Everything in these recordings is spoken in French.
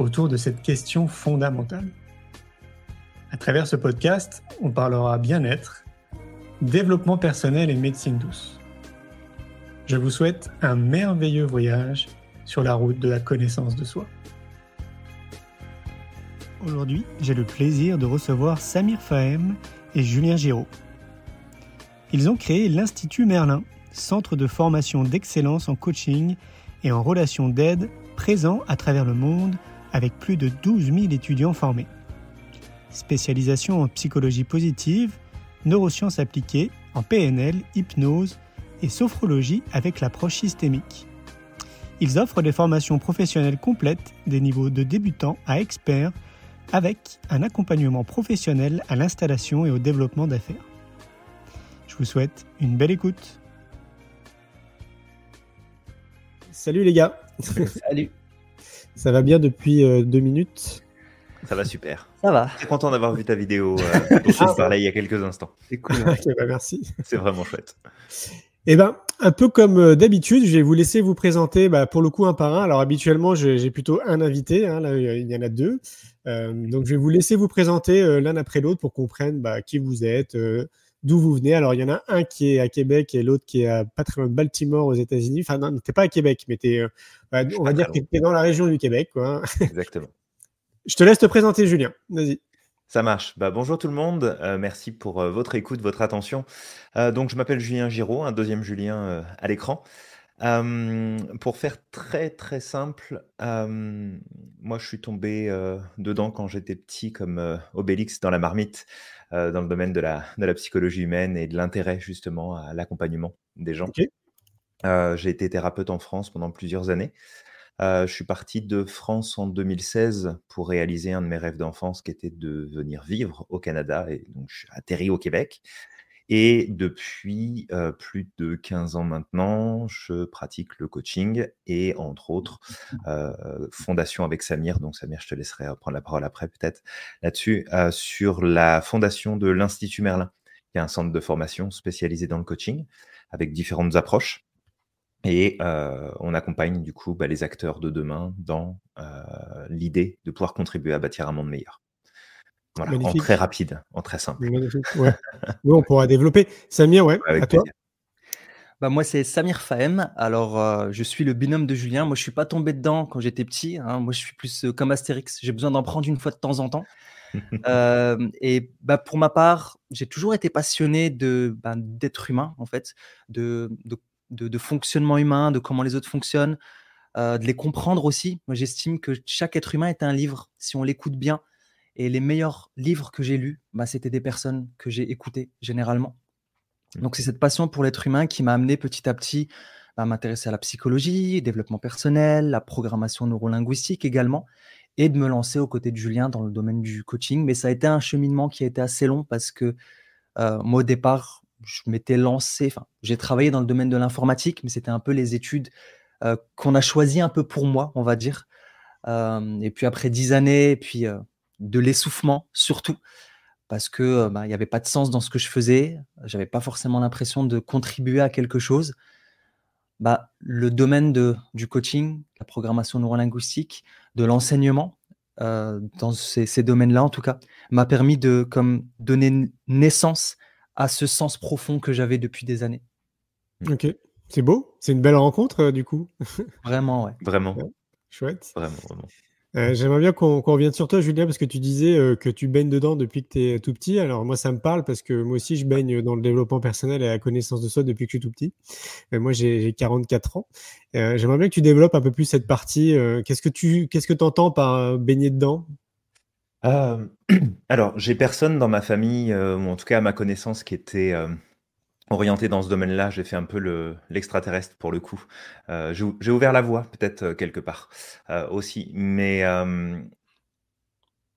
autour de cette question fondamentale. À travers ce podcast, on parlera bien-être, développement personnel et médecine douce. Je vous souhaite un merveilleux voyage sur la route de la connaissance de soi. Aujourd'hui, j'ai le plaisir de recevoir Samir Fahem et Julien Giraud. Ils ont créé l'Institut Merlin, centre de formation d'excellence en coaching et en relation d'aide présent à travers le monde avec plus de 12 000 étudiants formés. Spécialisation en psychologie positive, neurosciences appliquées, en PNL, hypnose et sophrologie avec l'approche systémique. Ils offrent des formations professionnelles complètes des niveaux de débutants à experts avec un accompagnement professionnel à l'installation et au développement d'affaires. Je vous souhaite une belle écoute. Salut les gars. Salut. Ça va bien depuis euh, deux minutes Ça va super. Ça va. Très content d'avoir vu ta vidéo euh, dont je parlais il y a quelques instants. C'est cool. Bah merci. C'est vraiment chouette. Eh ben, un peu comme euh, d'habitude, je vais vous laisser vous présenter bah, pour le coup un par un. Alors habituellement, j'ai plutôt un invité, hein, là il y en a deux. Euh, donc je vais vous laisser vous présenter euh, l'un après l'autre pour qu'on comprenne bah, qui vous êtes, euh, d'où vous venez. Alors il y en a un qui est à Québec et l'autre qui est à pas très loin de Baltimore aux États-Unis. Enfin non, t'es pas à Québec, mais t'es, euh, bah, on va dire que t'es dans la région du Québec. Quoi. Exactement. Je te laisse te présenter, Julien. Vas-y. Ça marche. Bah, bonjour tout le monde. Euh, merci pour euh, votre écoute, votre attention. Euh, donc, je m'appelle Julien Giraud, un deuxième Julien à l'écran. Euh, pour faire très très simple, euh, moi je suis tombé euh, dedans quand j'étais petit comme Obélix dans la marmite, dans le domaine de la, de la psychologie humaine et de l'intérêt justement à l'accompagnement des gens. J'ai été thérapeute en France pendant plusieurs années. Je suis parti de France en 2016 pour réaliser un de mes rêves d'enfance qui était de venir vivre au Canada et donc je suis atterri au Québec. Et depuis euh, plus de 15 ans maintenant, je pratique le coaching et entre autres, euh, fondation avec Samir. Donc Samir, je te laisserai prendre la parole après peut-être là-dessus, euh, sur la fondation de l'Institut Merlin, qui est un centre de formation spécialisé dans le coaching avec différentes approches. Et euh, on accompagne du coup bah, les acteurs de demain dans euh, l'idée de pouvoir contribuer à bâtir un monde meilleur. Voilà, en très rapide, en très simple. Ouais. Oui, on pourra développer. Samir, ouais, Avec à toi. Bah moi c'est Samir Fahem. Alors euh, je suis le binôme de Julien. Moi je suis pas tombé dedans quand j'étais petit. hein. Moi je suis plus euh, comme Astérix. J'ai besoin d'en prendre une fois de temps en temps. Euh, et bah pour ma part, j'ai toujours été passionné de ben, d'être humain en fait, de, de, de- de fonctionnement humain, de comment les autres fonctionnent, de les comprendre aussi. Moi j'estime que chaque être humain est un livre si on l'écoute bien. Et les meilleurs livres que j'ai lus, bah, c'était des personnes que j'ai écoutées généralement. Donc c'est cette passion pour l'être humain qui m'a amené petit à petit à m'intéresser à la psychologie, développement personnel, la programmation neurolinguistique également, et de me lancer aux côtés de Julien dans le domaine du coaching. Mais ça a été un cheminement qui a été assez long parce que euh, moi au départ, je m'étais lancé, enfin j'ai travaillé dans le domaine de l'informatique, mais c'était un peu les études euh, qu'on a choisies un peu pour moi, on va dire. Euh, et puis après dix années, et puis de l'essoufflement surtout, parce que euh, bah, il n'y avait pas de sens dans ce que je faisais, j'avais pas forcément l'impression de contribuer à quelque chose. Bah, le domaine de, du coaching, la programmation neurolinguistique, de l'enseignement, euh, dans ces, ces domaines-là en tout cas, m'a permis de comme donner naissance à ce sens profond que j'avais depuis des années. Ok. C'est beau. C'est une belle rencontre, euh, du coup. Vraiment, ouais. Vraiment, Chouette. vraiment, vraiment. Euh, J'aimerais bien qu'on revienne sur toi, Julien, parce que tu disais euh, que tu baignes dedans depuis que tu es tout petit. Alors moi, ça me parle parce que moi aussi, je baigne dans le développement personnel et la connaissance de soi depuis que je suis tout petit. Euh, moi, j'ai j'ai 44 ans. J'aimerais bien que tu développes un peu plus cette partie. Qu'est-ce que tu entends par baigner dedans? Alors, j'ai personne dans ma famille, ou en tout cas à ma connaissance, qui était orienté dans ce domaine-là. J'ai fait un peu le, l'extraterrestre pour le coup. Euh, j'ai, ouvert la voie, peut-être euh, quelque part euh, aussi. Mais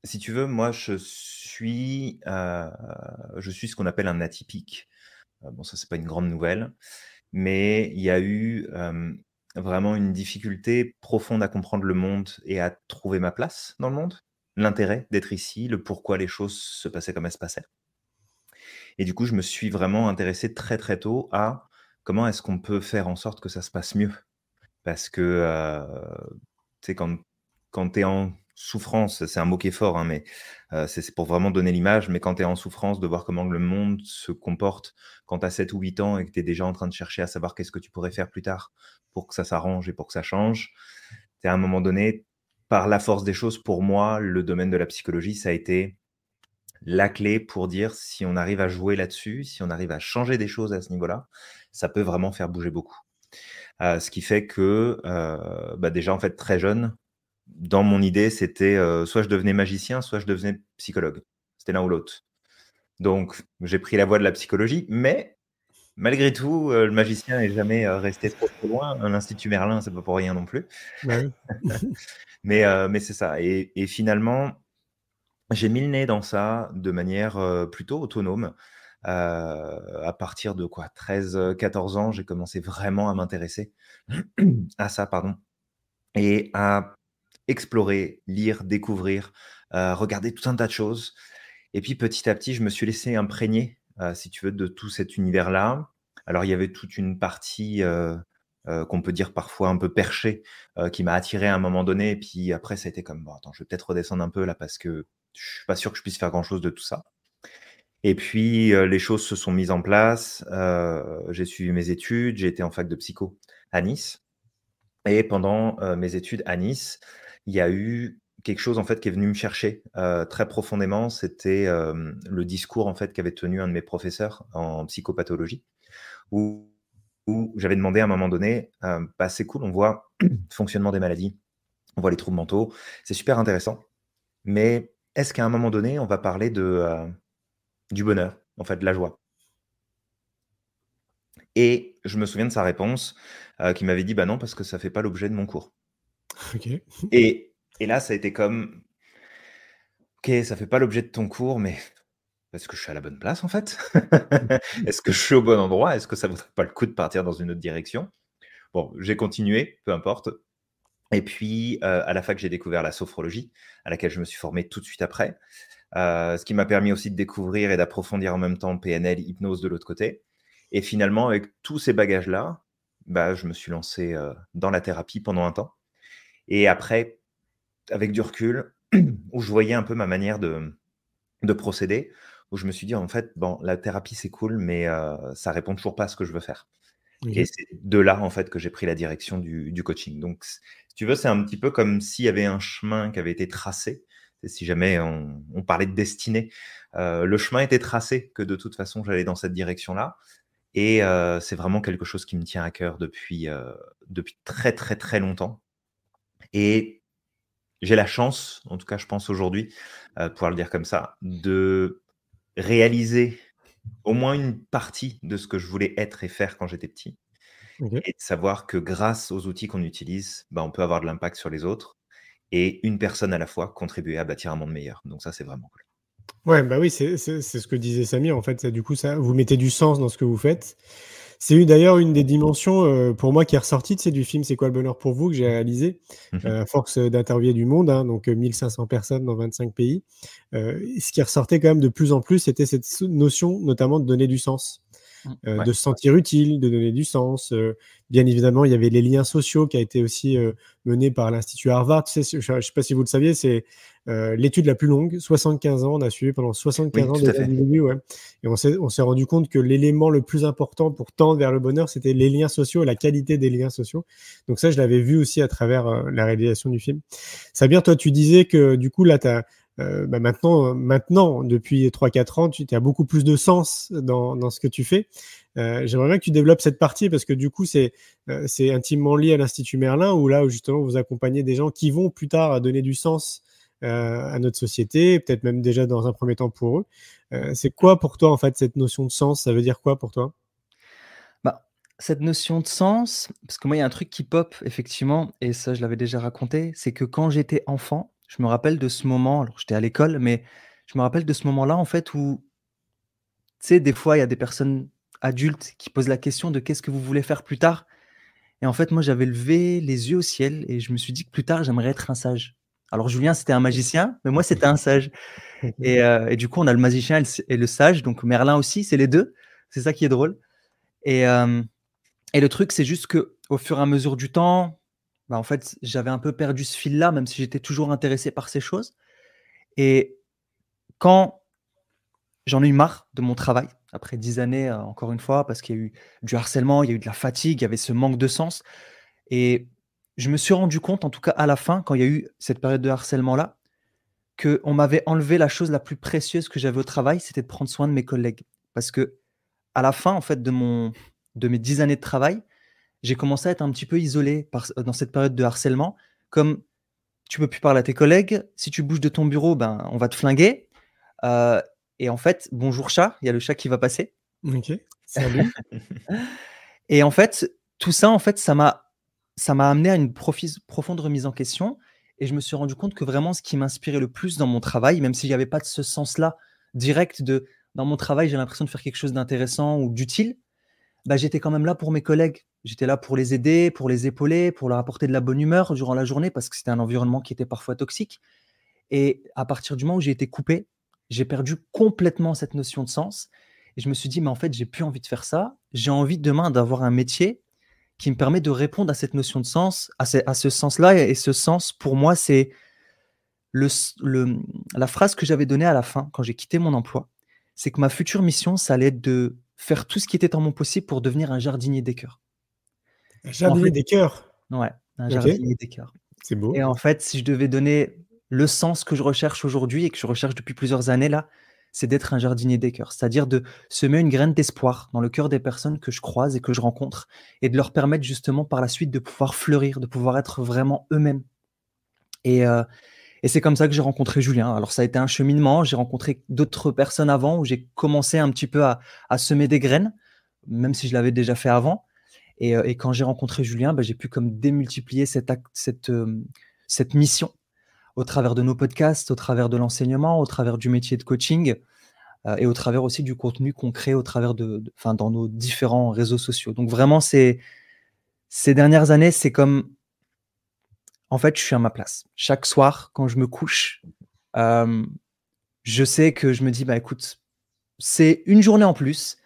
si tu veux, moi, je suis, je suis ce qu'on appelle un atypique. Bon, ça, c'est pas une grande nouvelle, mais il y a eu vraiment une difficulté profonde à comprendre le monde et à trouver ma place dans le monde, l'intérêt d'être ici, le pourquoi les choses se passaient comme elles se passaient. Et du coup, je me suis vraiment intéressé très très tôt à comment est-ce qu'on peut faire en sorte que ça se passe mieux. Parce que, euh, tu sais, quand, tu es en souffrance, c'est un mot qui est fort, hein, mais c'est pour vraiment donner l'image, mais quand tu es en souffrance, de voir comment le monde se comporte quand tu as 7 ou 8 ans et que tu es déjà en train de chercher à savoir qu'est-ce que tu pourrais faire plus tard pour que ça s'arrange et pour que ça change, à un moment donné, par la force des choses, pour moi, le domaine de la psychologie, ça a été la clé pour dire si on arrive à jouer là-dessus, si on arrive à changer des choses à ce niveau-là, ça peut vraiment faire bouger beaucoup. Euh, ce qui fait que, euh, bah, déjà, en fait, très jeune, dans mon idée, c'était euh, soit je devenais magicien, soit je devenais psychologue. C'était l'un ou l'autre. Donc, j'ai pris la voie de la psychologie, mais malgré tout, le magicien n'est jamais resté trop, loin. L'Institut Merlin, c'est pas pour rien non plus. Bah mais mais c'est ça. Et, et finalement, j'ai mis le nez dans ça de manière plutôt autonome. à partir de quoi 13, 14 ans, j'ai commencé vraiment à m'intéresser à ça, pardon, et à explorer, lire, découvrir, regarder tout un tas de choses. Et puis petit à petit, je me suis laissé imprégner, si tu veux, de tout cet univers-là. Alors il y avait toute une partie qu'on peut dire parfois un peu perchée, qui m'a attiré à un moment donné. Et puis après, ça a été comme, bon, attends, je vais peut-être redescendre un peu là parce que je suis pas sûr que je puisse faire grand-chose de tout ça. Et puis, les choses se sont mises en place. j'ai suivi mes études. J'ai été en fac de psycho à Nice. Et pendant mes études à Nice, il y a eu quelque chose en fait qui est venu me chercher très profondément. C'était le discours en fait qu'avait tenu un de mes professeurs en psychopathologie, où, où j'avais demandé à un moment donné, bah, c'est cool, on voit le fonctionnement des maladies, on voit les troubles mentaux, c'est super intéressant, mais est-ce qu'à un moment donné, on va parler de, euh, du bonheur, en fait, de la joie? Et je me souviens de sa réponse, euh, qui m'avait dit: «Bah non, parce que ça fait pas l'objet de mon cours». Et et là, ça a été comme: «OK, ça fait pas l'objet de ton cours, mais est-ce que je suis à la bonne place, en fait? Est-ce que je suis au bon endroit? Est-ce que ça vaudrait pas le coup de partir dans une autre direction?» bon, j'ai continué, peu importe. Et puis, euh, à la fac, j'ai découvert la sophrologie, à laquelle je me suis formé tout de suite après. Euh, ce qui m'a permis aussi de découvrir et d'approfondir en même temps PNL, hypnose de l'autre côté. Et finalement, avec tous ces bagages-là, bah, je me suis lancé euh, dans la thérapie pendant un temps. Et après, avec du recul, où je voyais un peu ma manière de, de procéder, où je me suis dit, en fait, bon, la thérapie, c'est cool, mais ça répond toujours pas à ce que je veux faire. Et c'est de là, en fait, que j'ai pris la direction du, coaching. Donc, si tu veux, c'est un petit peu comme s'il y avait un chemin qui avait été tracé. Si jamais on, parlait de destinée, euh, le chemin était tracé, que de toute façon j'allais dans cette direction-là. Et euh, c'est vraiment quelque chose qui me tient à cœur depuis, euh, depuis très très très longtemps. Et j'ai la chance, en tout cas je pense aujourd'hui, pouvoir le dire comme ça, de réaliser au moins une partie de ce que je voulais être et faire quand j'étais petit. Et de savoir que grâce aux outils qu'on utilise, bah, on peut avoir de l'impact sur les autres et une personne à la fois contribuer à bâtir un monde meilleur. Donc ça, c'est vraiment cool. Ouais, bah oui, c'est ce que disait Samir. En fait, du coup, ça, vous mettez du sens dans ce que vous faites. C'est d'ailleurs une des dimensions euh, pour moi qui est ressortie de du film C'est quoi le bonheur pour vous que j'ai réalisé mmh euh, à force d'interviewer du monde, hein, donc 1500 personnes dans 25 pays. Euh, ce qui ressortait quand même de plus en plus, c'était cette notion notamment de donner du sens. Mmh. de se sentir utile, de donner du sens. bien évidemment, il y avait les liens sociaux qui a été aussi mené par l'Institut Harvard. Tu sais, je ne sais pas si vous le saviez, c'est l'étude la plus longue, 75 ans. On a suivi pendant 75 ans des individus. Ouais. Et on s'est rendu compte que l'élément le plus important pour tendre vers le bonheur, c'était les liens sociaux et la qualité des liens sociaux. Donc ça, je l'avais vu aussi à travers la réalisation du film. Sabir, toi, tu disais que du coup, là, tu as euh, bah, maintenant, maintenant, depuis 3-4 ans, tu as beaucoup plus de sens dans, ce que tu fais. Euh, J'aimerais bien que tu développes cette partie parce que du coup, c'est euh, intimement lié à l'Institut Merlin où là, justement, vous accompagnez des gens qui vont plus tard donner du sens à notre société, peut-être même déjà dans un premier temps pour eux. C'est quoi pour toi, en fait, cette notion de sens? Ça veut dire quoi pour toi? Bah, cette notion de sens, parce que moi, il y a un truc qui pop, effectivement, et ça, je l'avais déjà raconté, c'est que quand j'étais enfant, je me rappelle de ce moment, alors j'étais à l'école, mais je me rappelle de ce moment-là, en fait, où, tu sais, des fois, il y a des personnes adultes qui posent la question de qu'est-ce que vous voulez faire plus tard. Et en fait, moi, j'avais levé les yeux au ciel et je me suis dit que plus tard, j'aimerais être un sage. Alors, Julien, c'était un magicien, mais moi, c'était un sage. Et, euh, et, du coup, on a le magicien et le, sage, donc Merlin aussi, c'est les deux. C'est ça qui est drôle. Et, euh, et le truc, c'est juste que au fur et à mesure du temps, bah, en fait, j'avais un peu perdu ce fil-là, même si j'étais toujours intéressé par ces choses. Et quand j'en ai eu marre de mon travail, après dix années, euh, encore une fois, parce qu'il y a eu du harcèlement, il y a eu de la fatigue, il y avait ce manque de sens. Et je me suis rendu compte, en tout cas à la fin, quand il y a eu cette période de harcèlement-là, qu'on m'avait enlevé la chose la plus précieuse que j'avais au travail, c'était de prendre soin de mes collègues. Parce que à la fin, en fait, de, mon, de mes dix années de travail, j'ai commencé à être un petit peu isolé dans cette période de harcèlement. Comme tu peux plus parler à tes collègues, si tu bouges de ton bureau, ben, on va te flinguer. Euh, et en fait, bonjour chat, il y a le chat qui va passer. Ok, salut. et en fait, tout ça, en fait, ça m'a, ça m'a amené à une profonde remise en question. Et je me suis rendu compte que vraiment, ce qui m'inspirait le plus dans mon travail, même s'il n'y avait pas de ce sens-là direct de dans mon travail, j'ai l'impression de faire quelque chose d'intéressant ou d'utile, bah, j'étais quand même là pour mes collègues. J'étais là pour les aider, pour les épauler, pour leur apporter de la bonne humeur durant la journée parce que c'était un environnement qui était parfois toxique. Et à partir du moment où j'ai été coupé, j'ai perdu complètement cette notion de sens. Et je me suis dit, mais en fait, j'ai plus envie de faire ça. J'ai envie demain d'avoir un métier qui me permet de répondre à cette notion de sens, à ce, sens-là. Et ce sens, pour moi, c'est le, la phrase que j'avais donnée à la fin quand j'ai quitté mon emploi. C'est que ma future mission, ça allait être de faire tout ce qui était en mon possible pour devenir un jardinier des cœurs. Un jardinier des cœurs Ouais, un jardinier des cœurs. C'est beau. Et en fait, si je devais donner le sens que je recherche aujourd'hui et que je recherche depuis plusieurs années là, c'est d'être un jardinier des cœurs, c'est-à-dire de semer une graine d'espoir dans le cœur des personnes que je croise et que je rencontre et de leur permettre justement par la suite de pouvoir fleurir, de pouvoir être vraiment eux-mêmes. Et, euh, et c'est comme ça que j'ai rencontré Julien. Alors ça a été un cheminement, j'ai rencontré d'autres personnes avant où j'ai commencé un petit peu à, semer des graines, même si je l'avais déjà fait avant. Et, euh, quand j'ai rencontré Julien, bah, j'ai pu comme démultiplier euh, cette mission au travers de nos podcasts, au travers de l'enseignement, au travers du métier de coaching euh, et au travers aussi du contenu qu'on crée au travers de, enfin, dans nos différents réseaux sociaux. Donc vraiment, ces dernières années, c'est comme en fait, je suis à ma place. Chaque soir, quand je me couche, euh, je sais que je me dis, bah écoute, c'est une journée en plus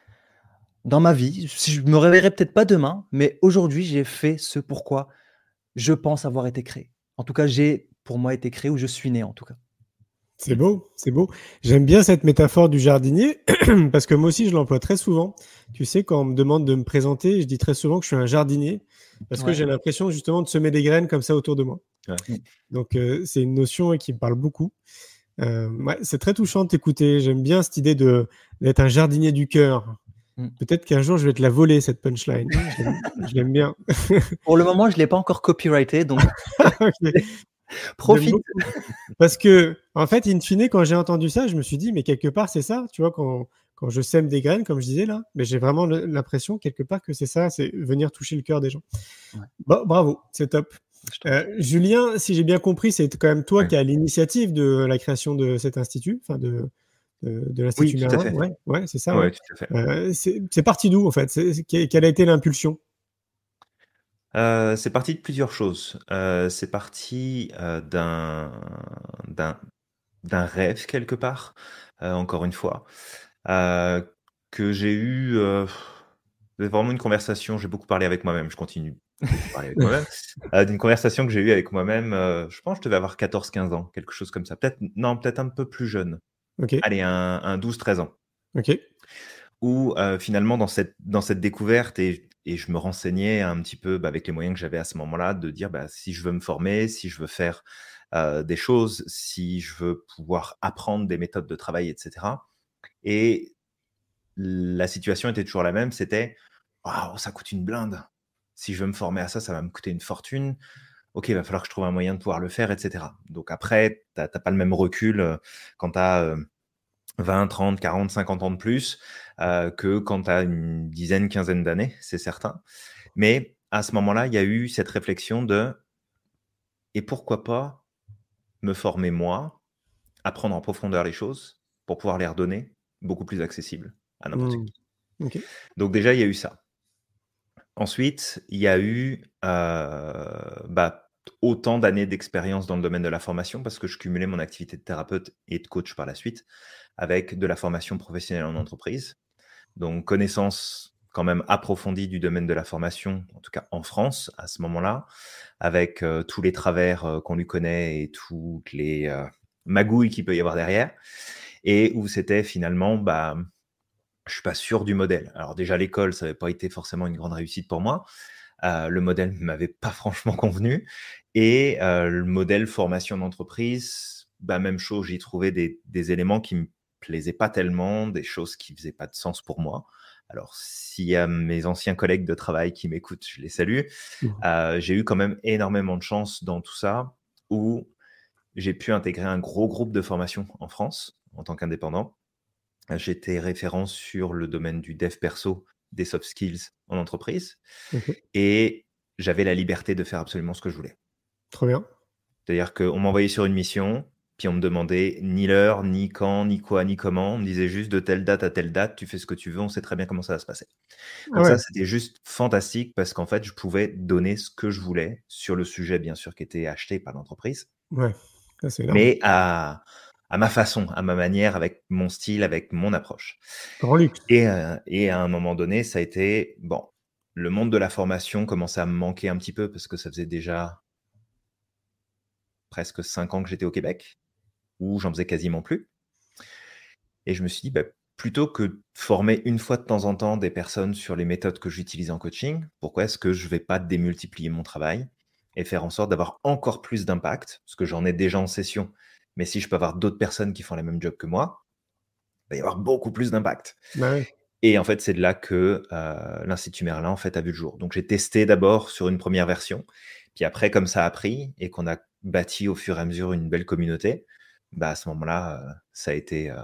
dans ma vie. Je me réveillerai peut-être pas demain, mais aujourd'hui, j'ai fait ce pourquoi je pense avoir été créé. En tout cas, j'ai pour moi été créé ou je suis né en tout cas. C'est beau, c'est beau. J'aime bien cette métaphore du jardinier parce que moi aussi je l'emploie très souvent. Tu sais, quand on me demande de me présenter, je dis très souvent que je suis un jardinier parce que j'ai l'impression justement de semer des graines comme ça autour de moi. Donc euh, c'est une notion qui me parle beaucoup. Euh, c'est très touchant de t'écouter. J'aime bien cette idée de d'être un jardinier du cœur. Mm. Peut-être qu'un jour je vais te la voler cette punchline. je l'aime bien. Pour le moment, je l'ai pas encore copyrighté, donc. Profite. Parce que, en fait, in fine, quand j'ai entendu ça, je me suis dit, mais quelque part, c'est ça, tu vois, quand, quand je sème des graines, comme je disais là, mais j'ai vraiment l'impression, quelque part, que c'est ça, c'est venir toucher le cœur des gens. bravo, c'est top. Euh, Julien, si j'ai bien compris, c'est quand même toi qui as l'initiative de la création de cet institut, enfin de, de, l'Institut oui, Ouais, ouais c'est ça. Euh, c'est parti d'où, en fait? Quelle a été l'impulsion? Euh, c'est parti de plusieurs choses. Euh, c'est parti euh, d'un d'un rêve quelque part, encore une fois, que j'ai eu. vraiment une conversation. J'ai beaucoup parlé avec moi-même. Je continue parler avec moi-même. D'une conversation que j'ai eue avec moi-même. je pense que je devais avoir 14-15 ans, quelque chose comme ça. Peut-être non, peut-être un peu plus jeune. Allez, un, un 12-13 ans. Ok. Où finalement dans cette dans cette découverte et et je me renseignais un petit peu bah, avec les moyens que j'avais à ce moment-là de dire bah, si je veux me former, si je veux faire des choses, si je veux pouvoir apprendre des méthodes de travail, etc. Et la situation était toujours la même, c'était waouh, ça coûte une blinde. Si je veux me former à ça, ça va me coûter une fortune. Ok, il va falloir que je trouve un moyen de pouvoir le faire, etc. Donc après, tu n'as pas le même recul quand tu as 20, 30, 40, 50 ans de plus euh, que quand tu as une dizaine, quinzaine d'années, c'est certain. Mais à ce moment-là, il y a eu cette réflexion de et pourquoi pas me former moi, apprendre en profondeur les choses pour pouvoir les redonner beaucoup plus accessibles à n'importe Mmh. qui. Donc déjà, il y a eu ça. Ensuite, il y a eu euh, bah, autant d'années d'expérience dans le domaine de la formation parce que je cumulais mon activité de thérapeute et de coach par la suite avec de la formation professionnelle en entreprise. Donc connaissance quand même approfondie du domaine de la formation, en tout cas en France à ce moment-là, avec euh, tous les travers euh, qu'on lui connaît et toutes les euh, magouilles qu'il peut y avoir derrière, et où c'était finalement, bah, je suis pas sûr du modèle. Alors déjà l'école, ça n'avait pas été forcément une grande réussite pour moi. Le modèle ne m'avait pas franchement convenu, et le modèle formation d'entreprise, bah, même chose, j'y trouvais des, des éléments qui me plaisaient pas tellement, des choses qui faisaient pas de sens pour moi. Alors, s'il y a mes anciens collègues de travail qui m'écoutent, je les salue. Mmh. Euh, j'ai eu quand même énormément de chance dans tout ça, où j'ai pu intégrer un gros groupe de formation en France en tant qu'indépendant. J'étais référent sur le domaine du dev perso, des soft skills en entreprise, Ok. et j'avais la liberté de faire absolument ce que je voulais. Trop bien. C'est-à-dire qu'on m'envoyait sur une mission, puis on me demandait ni l'heure, ni quand, ni quoi, ni comment. On me disait juste de telle date à telle date, tu fais ce que tu veux, on sait très bien comment ça va se passer. Donc ouais. ça, c'était juste fantastique parce qu'en fait, je pouvais donner ce que je voulais sur le sujet, bien sûr, qui était acheté par l'entreprise, Ouais. Ça, c'est énorme. mais à, à ma façon, à ma manière, avec mon style, avec mon approche. Grand luxe. Et, euh, et à un moment donné, ça a été, bon, le monde de la formation commençait à me manquer un petit peu parce que ça faisait déjà presque cinq ans que j'étais au Québec, où j'en faisais quasiment plus. Et je me suis dit, bah, plutôt que de former une fois de temps en temps des personnes sur les méthodes que j'utilise en coaching, pourquoi est-ce que je ne vais pas démultiplier mon travail et faire en sorte d'avoir encore plus d'impact, parce que j'en ai déjà en session, mais si je peux avoir d'autres personnes qui font le même job que moi, il va y avoir beaucoup plus d'impact. Bah ouais. Et en fait, c'est de là que euh, l'Institut Merlin en fait, a vu le jour. Donc, j'ai testé d'abord sur une première version. Puis après, comme ça a pris et qu'on a bâti au fur et à mesure une belle communauté, bah, à ce moment-là, euh, ça a été euh,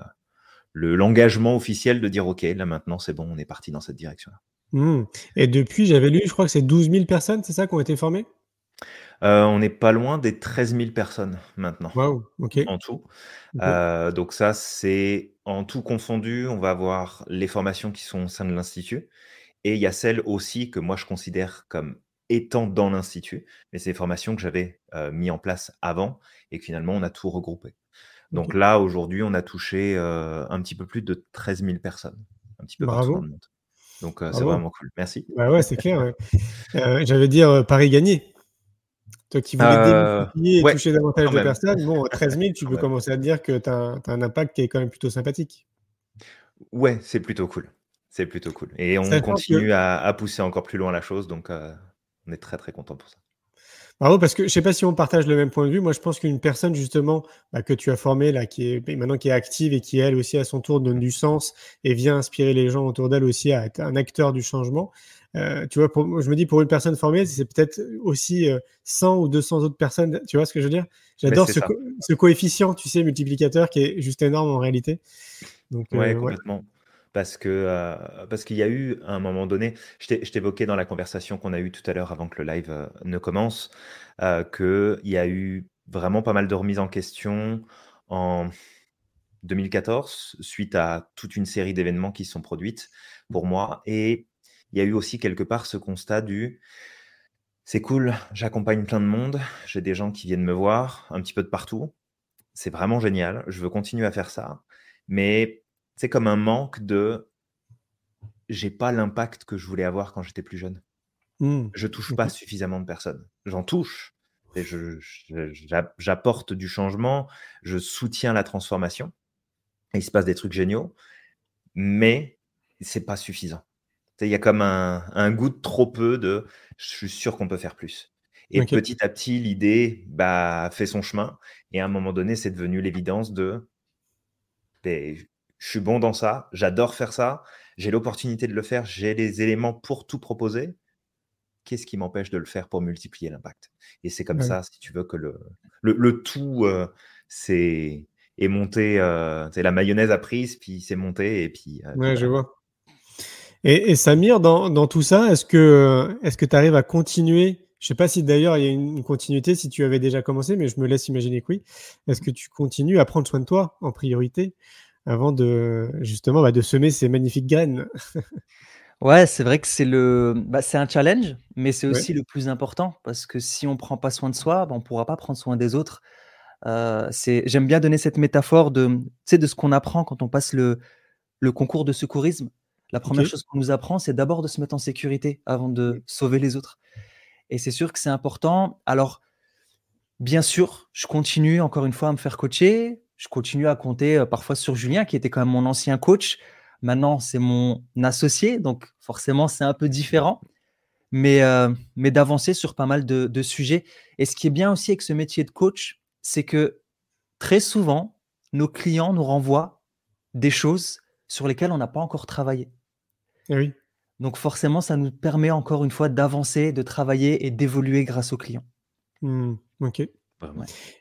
le l'engagement officiel de dire OK, là maintenant, c'est bon, on est parti dans cette direction-là. Mmh. Et depuis, j'avais lu, je crois que c'est 12 000 personnes, c'est ça, qui ont été formées? Euh, on n'est pas loin des 13 000 personnes maintenant. Waouh, ok. en tout. Euh, donc ça, c'est en tout confondu, on va avoir les formations qui sont au sein de l'Institut, et il y a celles aussi que moi je considère comme étant dans l'Institut, mais c'est des formations que j'avais euh, mis en place avant, et que finalement on a tout regroupé. Donc là, aujourd'hui, on a touché euh, un petit peu plus de 13 000 personnes, un petit peu partout Bravo. dans le monde. Donc euh, c'est vraiment cool. Merci. Bah ouais, c'est clair. ouais. Euh, J'allais dire Paris gagné. Toi qui voulais démultiplier et ouais, toucher davantage de personnes, bon, 13 000, tu peux commencer à te dire que tu as, un impact qui est quand même plutôt sympathique. Ouais, c'est plutôt cool. C'est plutôt cool. Et on que- continue à, à pousser encore plus loin la chose, donc on est très très content pour ça. Bravo, parce que je sais pas si on partage le même point de vue. Moi, je pense qu'une personne justement bah, que tu as formée là, qui est maintenant qui est active et qui elle aussi à son tour donne du sens et vient inspirer les gens autour d'elle aussi à être un acteur du changement. Euh, tu vois, pour, je me dis pour une personne formée, c'est peut-être aussi euh, 100 ou 200 autres personnes. Tu vois ce que je veux dire? J'adore ce, ça. co- ce coefficient, tu sais, multiplicateur qui est juste énorme en réalité. Donc, euh, ouais. Parce que euh, parce qu'il y a eu à un moment donné, je t'évoquais dans la conversation qu'on a eue tout à l'heure avant que le live euh, ne commence, euh, qu'il y a eu vraiment pas mal de remises en question en 2014 suite à toute une série d'événements qui se sont produites pour moi. Et il y a eu aussi quelque part ce constat du c'est cool, j'accompagne plein de monde, j'ai des gens qui viennent me voir un petit peu de partout. C'est vraiment génial, je veux continuer à faire ça. Mais c'est comme un manque de j'ai pas l'impact que je voulais avoir quand j'étais plus jeune. Hmm. Je touche Ok. pas suffisamment de personnes. J'en touche. Et je- J'apporte du changement, je soutiens la transformation. Et il se passe des trucs géniaux, mais c'est pas suffisant. Il y a comme un, un goût de trop peu de je suis sûr qu'on peut faire plus. Et petit à petit, l'idée bah, fait son chemin. Et à un moment donné, c'est devenu l'évidence de je suis bon dans ça, j'adore faire ça, j'ai l'opportunité de le faire, j'ai les éléments pour tout proposer. Qu'est-ce qui m'empêche de le faire pour multiplier l'impact? Et c'est comme Ouais. ça, si tu veux, que le, le, le tout euh, c'est est monté, euh, c'est la mayonnaise a prise, puis c'est monté, et puis. euh, Ouais, je vois. Et, et Samir, dans, dans tout ça, est-ce que est-ce que tu arrives à continuer? Je sais pas si d'ailleurs il y a une continuité, si tu avais déjà commencé, mais je me laisse imaginer que oui. Est-ce que tu continues à prendre soin de toi en priorité? Avant de justement bah, de semer ces magnifiques graines Ouais, c'est vrai que c'est le, bah, c'est un challenge, mais c'est aussi le plus important parce que si on prend pas soin de soi, bah, on pourra pas prendre soin des autres. Euh, c'est, j'aime bien donner cette métaphore de, de ce qu'on apprend quand on passe le, le concours de secourisme. La première chose qu'on nous apprend, c'est d'abord de se mettre en sécurité avant de sauver les autres. Et c'est sûr que c'est important. Alors, bien sûr, je continue encore une fois à me faire coacher. Je continue à compter euh, parfois sur Julien, qui était quand même mon ancien coach. Maintenant, c'est mon associé, donc forcément, c'est un peu différent, mais, euh, mais d'avancer sur pas mal de, sujets. Et ce qui est bien aussi avec ce métier de coach, c'est que très souvent, nos clients nous renvoient des choses sur lesquelles on n'a pas encore travaillé. Eh oui. Donc forcément, ça nous permet encore une fois d'avancer, de travailler et d'évoluer grâce aux clients. Mmh, ok.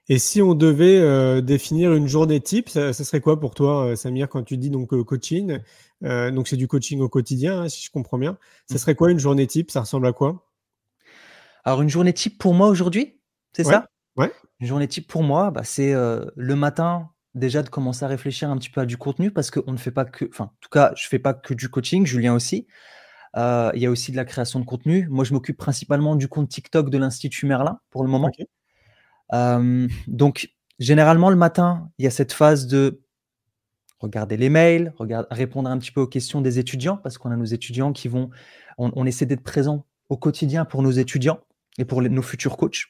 Et si on devait euh, définir une journée type, ça, serait quoi pour toi, euh, Samir, quand tu dis donc euh, coaching Donc c'est du coaching au quotidien, hein, si je comprends bien. Ça mmh. serait quoi une journée type? Ça ressemble à quoi? Alors une journée type pour moi aujourd'hui, c'est ça? Ouais. Une journée type pour moi, bah, c'est le matin déjà de commencer à réfléchir un petit peu à du contenu parce qu'on ne fait pas que, enfin, en tout cas, je fais pas que du coaching, Julien aussi. Il y a aussi de la création de contenu. Moi, je m'occupe principalement du compte TikTok de l'Institut Merlin pour le moment. Euh, donc, généralement, le matin, il y a cette phase de regarder les mails, répondre un petit peu aux questions des étudiants, parce qu'on a nos étudiants qui vont, on, essaie d'être présent au quotidien pour nos étudiants et pour nos futurs coachs.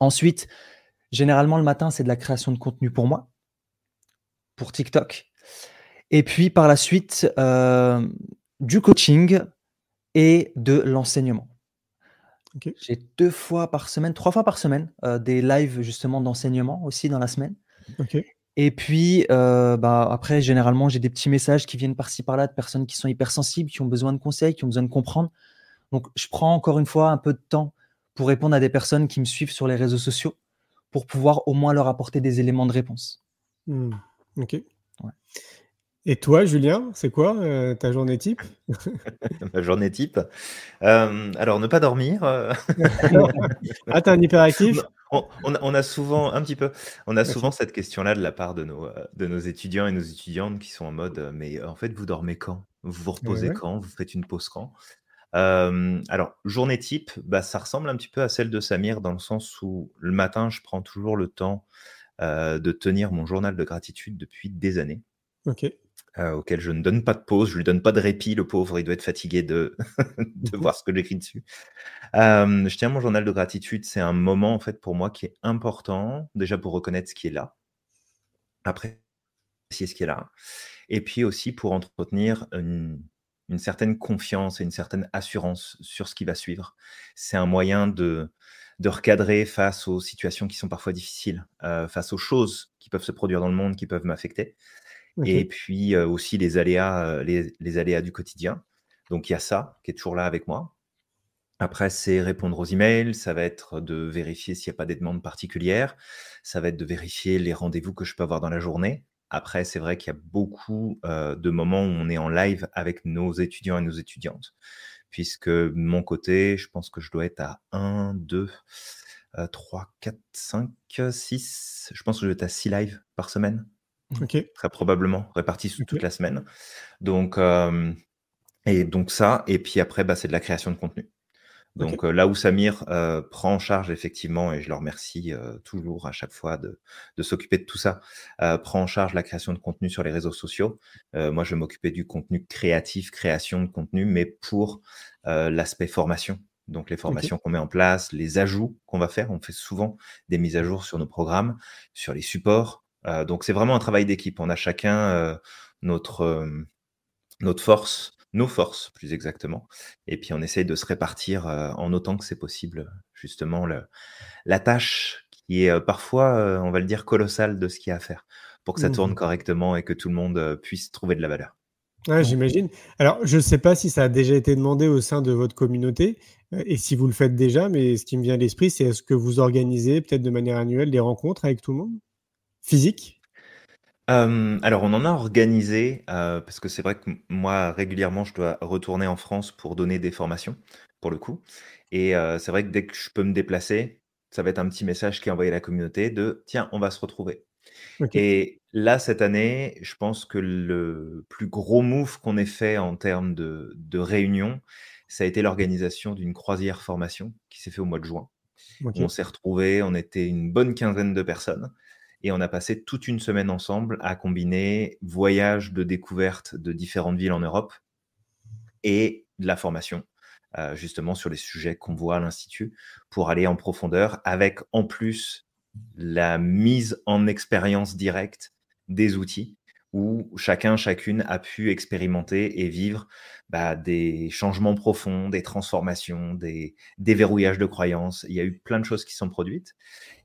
Ensuite, généralement, le matin, c'est de la création de contenu pour moi, pour TikTok. Et puis, par la suite, euh, du coaching et de l'enseignement. J'ai deux fois par semaine, trois fois par semaine, euh, des lives justement d'enseignement aussi dans la semaine. Et puis, euh, bah, après, généralement, j'ai des petits messages qui viennent par-ci par-là de personnes qui sont hypersensibles, qui ont besoin de conseils, qui ont besoin de comprendre. Donc, je prends encore une fois un peu de temps pour répondre à des personnes qui me suivent sur les réseaux sociaux pour pouvoir au moins leur apporter des éléments de réponse. Mmh. Ok. Et toi, Julien, c'est quoi euh, ta journée type Ma journée type euh, Alors, ne pas dormir. Euh. ah, t'es un hyperactif? On, a souvent, un petit peu, on a souvent cette question-là de la part de nos, de nos étudiants et nos étudiantes qui sont en mode Mais en fait, vous dormez quand? Vous vous reposez quand? Vous faites une pause quand? Alors, journée type, bah, ça ressemble un petit peu à celle de Samir dans le sens où le matin, je prends toujours le temps de tenir mon journal de gratitude depuis des années. Ok. Euh, auquel je ne donne pas de pause, je lui donne pas de répit, le pauvre, il doit être fatigué de, de voir ce que j'écris dessus. je tiens mon journal de gratitude, c'est un moment en fait pour moi qui est important, déjà pour reconnaître ce qui est là, après c'est ce qui est là, et puis aussi pour entretenir une, certaine confiance et une certaine assurance sur ce qui va suivre. C'est un moyen de, de recadrer face aux situations qui sont parfois difficiles, euh, face aux choses qui peuvent se produire dans le monde, qui peuvent m'affecter et puis aussi les aléas, les, aléas du quotidien. Donc il y a ça qui est toujours là avec moi. Après, c'est répondre aux emails, ça va être de vérifier s'il n'y a pas des demandes particulières, ça va être de vérifier les rendez-vous que je peux avoir dans la journée. Après, c'est vrai qu'il y a beaucoup de moments où on est en live avec nos étudiants et nos étudiantes, puisque de mon côté, je pense que je dois être à 1, 2, 3, 4, 5, 6, je pense que je dois être à 6 lives par semaine. Très probablement, répartis sous toute la semaine. Donc, et donc ça, et puis après, bah, c'est de la création de contenu. Donc là où Samir prend en charge effectivement, et je le remercie toujours à chaque fois de, s'occuper de tout ça, prend en charge la création de contenu sur les réseaux sociaux. moi, je vais m'occuper du contenu créatif, création de contenu, mais pour l'aspect formation. Donc les formations qu'on met en place, les ajouts qu'on va faire. On fait souvent des mises à jour sur nos programmes, sur les supports, euh, donc c'est vraiment un travail d'équipe. On a chacun euh, notre, euh, notre force, nos forces plus exactement. Et puis on essaye de se répartir en autant que c'est possible, justement, la tâche qui est parfois, on va le dire, colossale de ce qu'il y a à faire pour que ça tourne mmh correctement et que tout le monde puisse trouver de la valeur. J'imagine. Alors, je ne sais pas si ça a déjà été demandé au sein de votre communauté et si vous le faites déjà, mais ce qui me vient à l'esprit, c'est est-ce que vous organisez peut-être de manière annuelle des rencontres avec tout le monde? Physique? Alors on en a organisé, parce que c'est vrai que moi régulièrement je dois retourner en France pour donner des formations. pour le coup. Et c'est vrai que dès que je peux me déplacer, ça va être un petit message qui est envoyé à la communauté de tiens, on va se retrouver. Et là, cette année, je pense que le plus gros move qu'on ait fait en termes de, de réunion, ça a été l'organisation d'une croisière formation qui s'est fait au mois de juin. On s'est retrouvés, on était une bonne quinzaine de personnes et on a passé toute une semaine ensemble à combiner voyage de découverte de différentes villes en Europe et de la formation, euh, justement sur les sujets qu'on voit à l'Institut, pour aller en profondeur avec en plus la mise en expérience directe des outils où chacun, chacune a pu expérimenter et vivre bah, des changements profonds, des transformations, des déverrouillages de croyances. Il y a eu plein de choses qui sont produites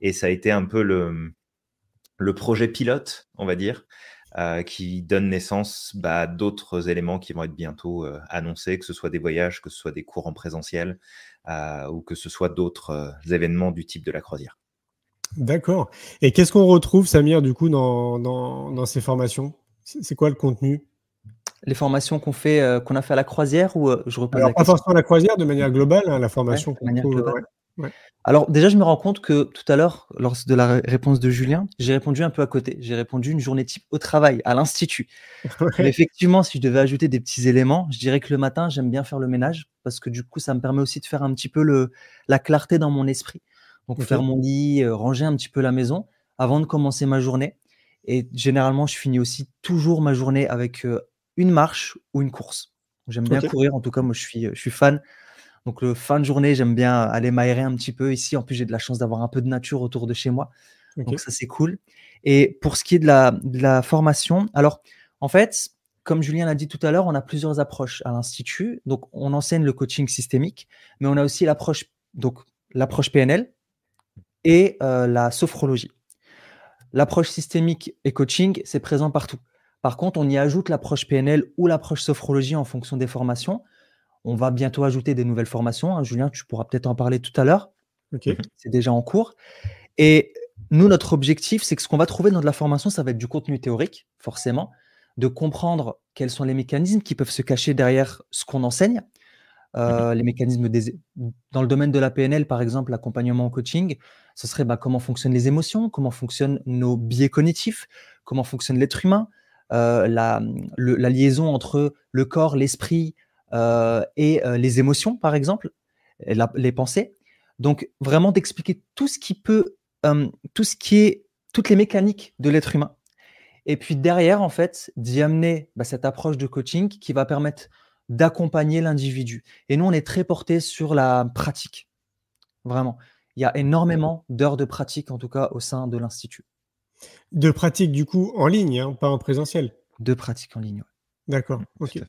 et ça a été un peu le, le projet pilote, on va dire, euh, qui donne naissance bah, à d'autres éléments qui vont être bientôt euh, annoncés, que ce soit des voyages, que ce soit des cours en présentiel euh, ou que ce soit d'autres événements du type de la croisière. D'accord. Et qu'est-ce qu'on retrouve, Samir, du coup, dans, dans, ces formations? C'est quoi le contenu? Les formations qu'on fait, qu'on a fait à la croisière ou je repose Alors, pas forcément à la croisière, de manière globale, hein, la formation. de manière globale. Alors déjà, je me rends compte que tout à l'heure, lors de la réponse de Julien, j'ai répondu un peu à côté. J'ai répondu une journée type au travail, à l'institut. Effectivement, si je devais ajouter des petits éléments, je dirais que le matin, j'aime bien faire le ménage parce que du coup, ça me permet aussi de faire un petit peu le, la clarté dans mon esprit. Donc faire mon lit, euh, ranger un petit peu la maison avant de commencer ma journée. Et généralement, je finis aussi toujours ma journée avec euh, une marche ou une course. J'aime bien courir. En tout cas, moi, je suis, je suis fan donc, le fin de journée, j'aime bien aller m'aérer un petit peu. Ici, en plus, j'ai de la chance d'avoir un peu de nature autour de chez moi. Donc, ça, c'est cool. Et pour ce qui est de la, de la formation, alors, en fait, comme Julien l'a dit tout à l'heure, on a plusieurs approches à l'Institut. Donc, on enseigne le coaching systémique, mais on a aussi l'approche, donc, l'approche PNL et euh, la sophrologie. L'approche systémique et coaching, c'est présent partout. Par contre, on y ajoute l'approche PNL ou l'approche sophrologie en fonction des formations. On va bientôt ajouter des nouvelles formations. Hein. Julien, tu pourras peut-être en parler tout à l'heure. C'est déjà en cours. Et nous, notre objectif, c'est que ce qu'on va trouver dans de la formation, ça va être du contenu théorique, forcément, de comprendre quels sont les mécanismes qui peuvent se cacher derrière ce qu'on enseigne. Euh, les mécanismes dans le domaine de la PNL, par exemple, l'accompagnement en coaching, ce serait bah, comment fonctionnent les émotions, comment fonctionnent nos biais cognitifs, comment fonctionne l'être humain, euh, la, liaison entre le corps, l'esprit, et euh, les émotions, par exemple, les pensées. Donc, vraiment d'expliquer tout ce qui peut, euh, tout ce qui est, toutes les mécaniques de l'être humain. Et puis derrière, en fait, d'y amener bah, cette approche de coaching qui va permettre d'accompagner l'individu. Et nous, on est très porté sur la pratique. Vraiment. Il y a énormément d'heures de pratique, en tout cas, au sein de l'Institut. De pratique, du coup, en ligne, hein, pas en présentiel De pratique en ligne, D'accord. Ok.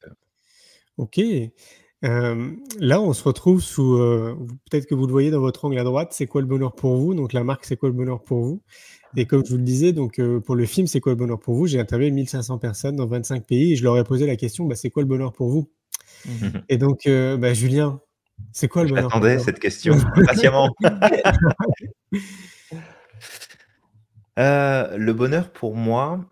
OK. là, on se retrouve sous, peut-être que vous le voyez dans votre angle à droite, c'est quoi le bonheur pour vous? Donc la marque, c'est quoi le bonheur pour vous? Et comme je vous le disais, donc, pour le film, c'est quoi le bonheur pour vous? J'ai interviewé 1500 personnes dans 25 pays et je leur ai posé la question, bah, c'est quoi le bonheur pour vous? Mmh et donc, bah, Julien, c'est quoi le bonheur J'attendais cette question patiemment. le bonheur pour moi,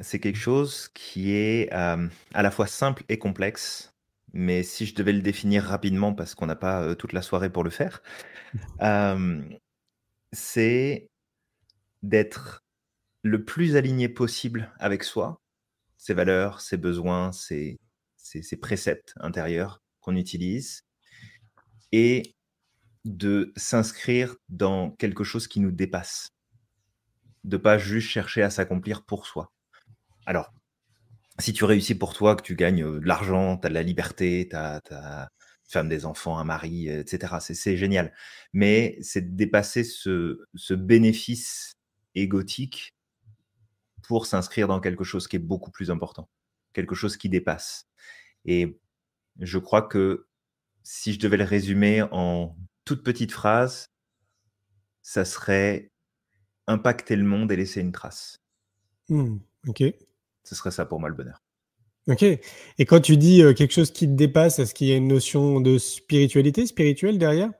c'est quelque chose qui est, à la fois simple et complexe. Mais si je devais le définir rapidement, parce qu'on n'a pas toute la soirée pour le faire, c'est d'être le plus aligné possible avec soi, ses valeurs, ses besoins, ses, ses préceptes intérieurs qu'on utilise, et de s'inscrire dans quelque chose qui nous dépasse. De pas juste chercher à s'accomplir pour soi. Alors, si tu réussis pour toi, que tu gagnes de l'argent, tu as de la liberté, tu as, une femme, des enfants, un mari, etc., c'est génial. Mais c'est de dépasser ce, ce bénéfice égotique pour s'inscrire dans quelque chose qui est beaucoup plus important, quelque chose qui dépasse. Et je crois que si je devais le résumer en toute petite phrase, ça serait impacter le monde et laisser une trace. Mmh, ok. Ce serait ça pour moi le bonheur. Ok. Et quand tu dis quelque chose qui te dépasse, est-ce qu'il y a une notion de spiritualité, spirituelle derrière?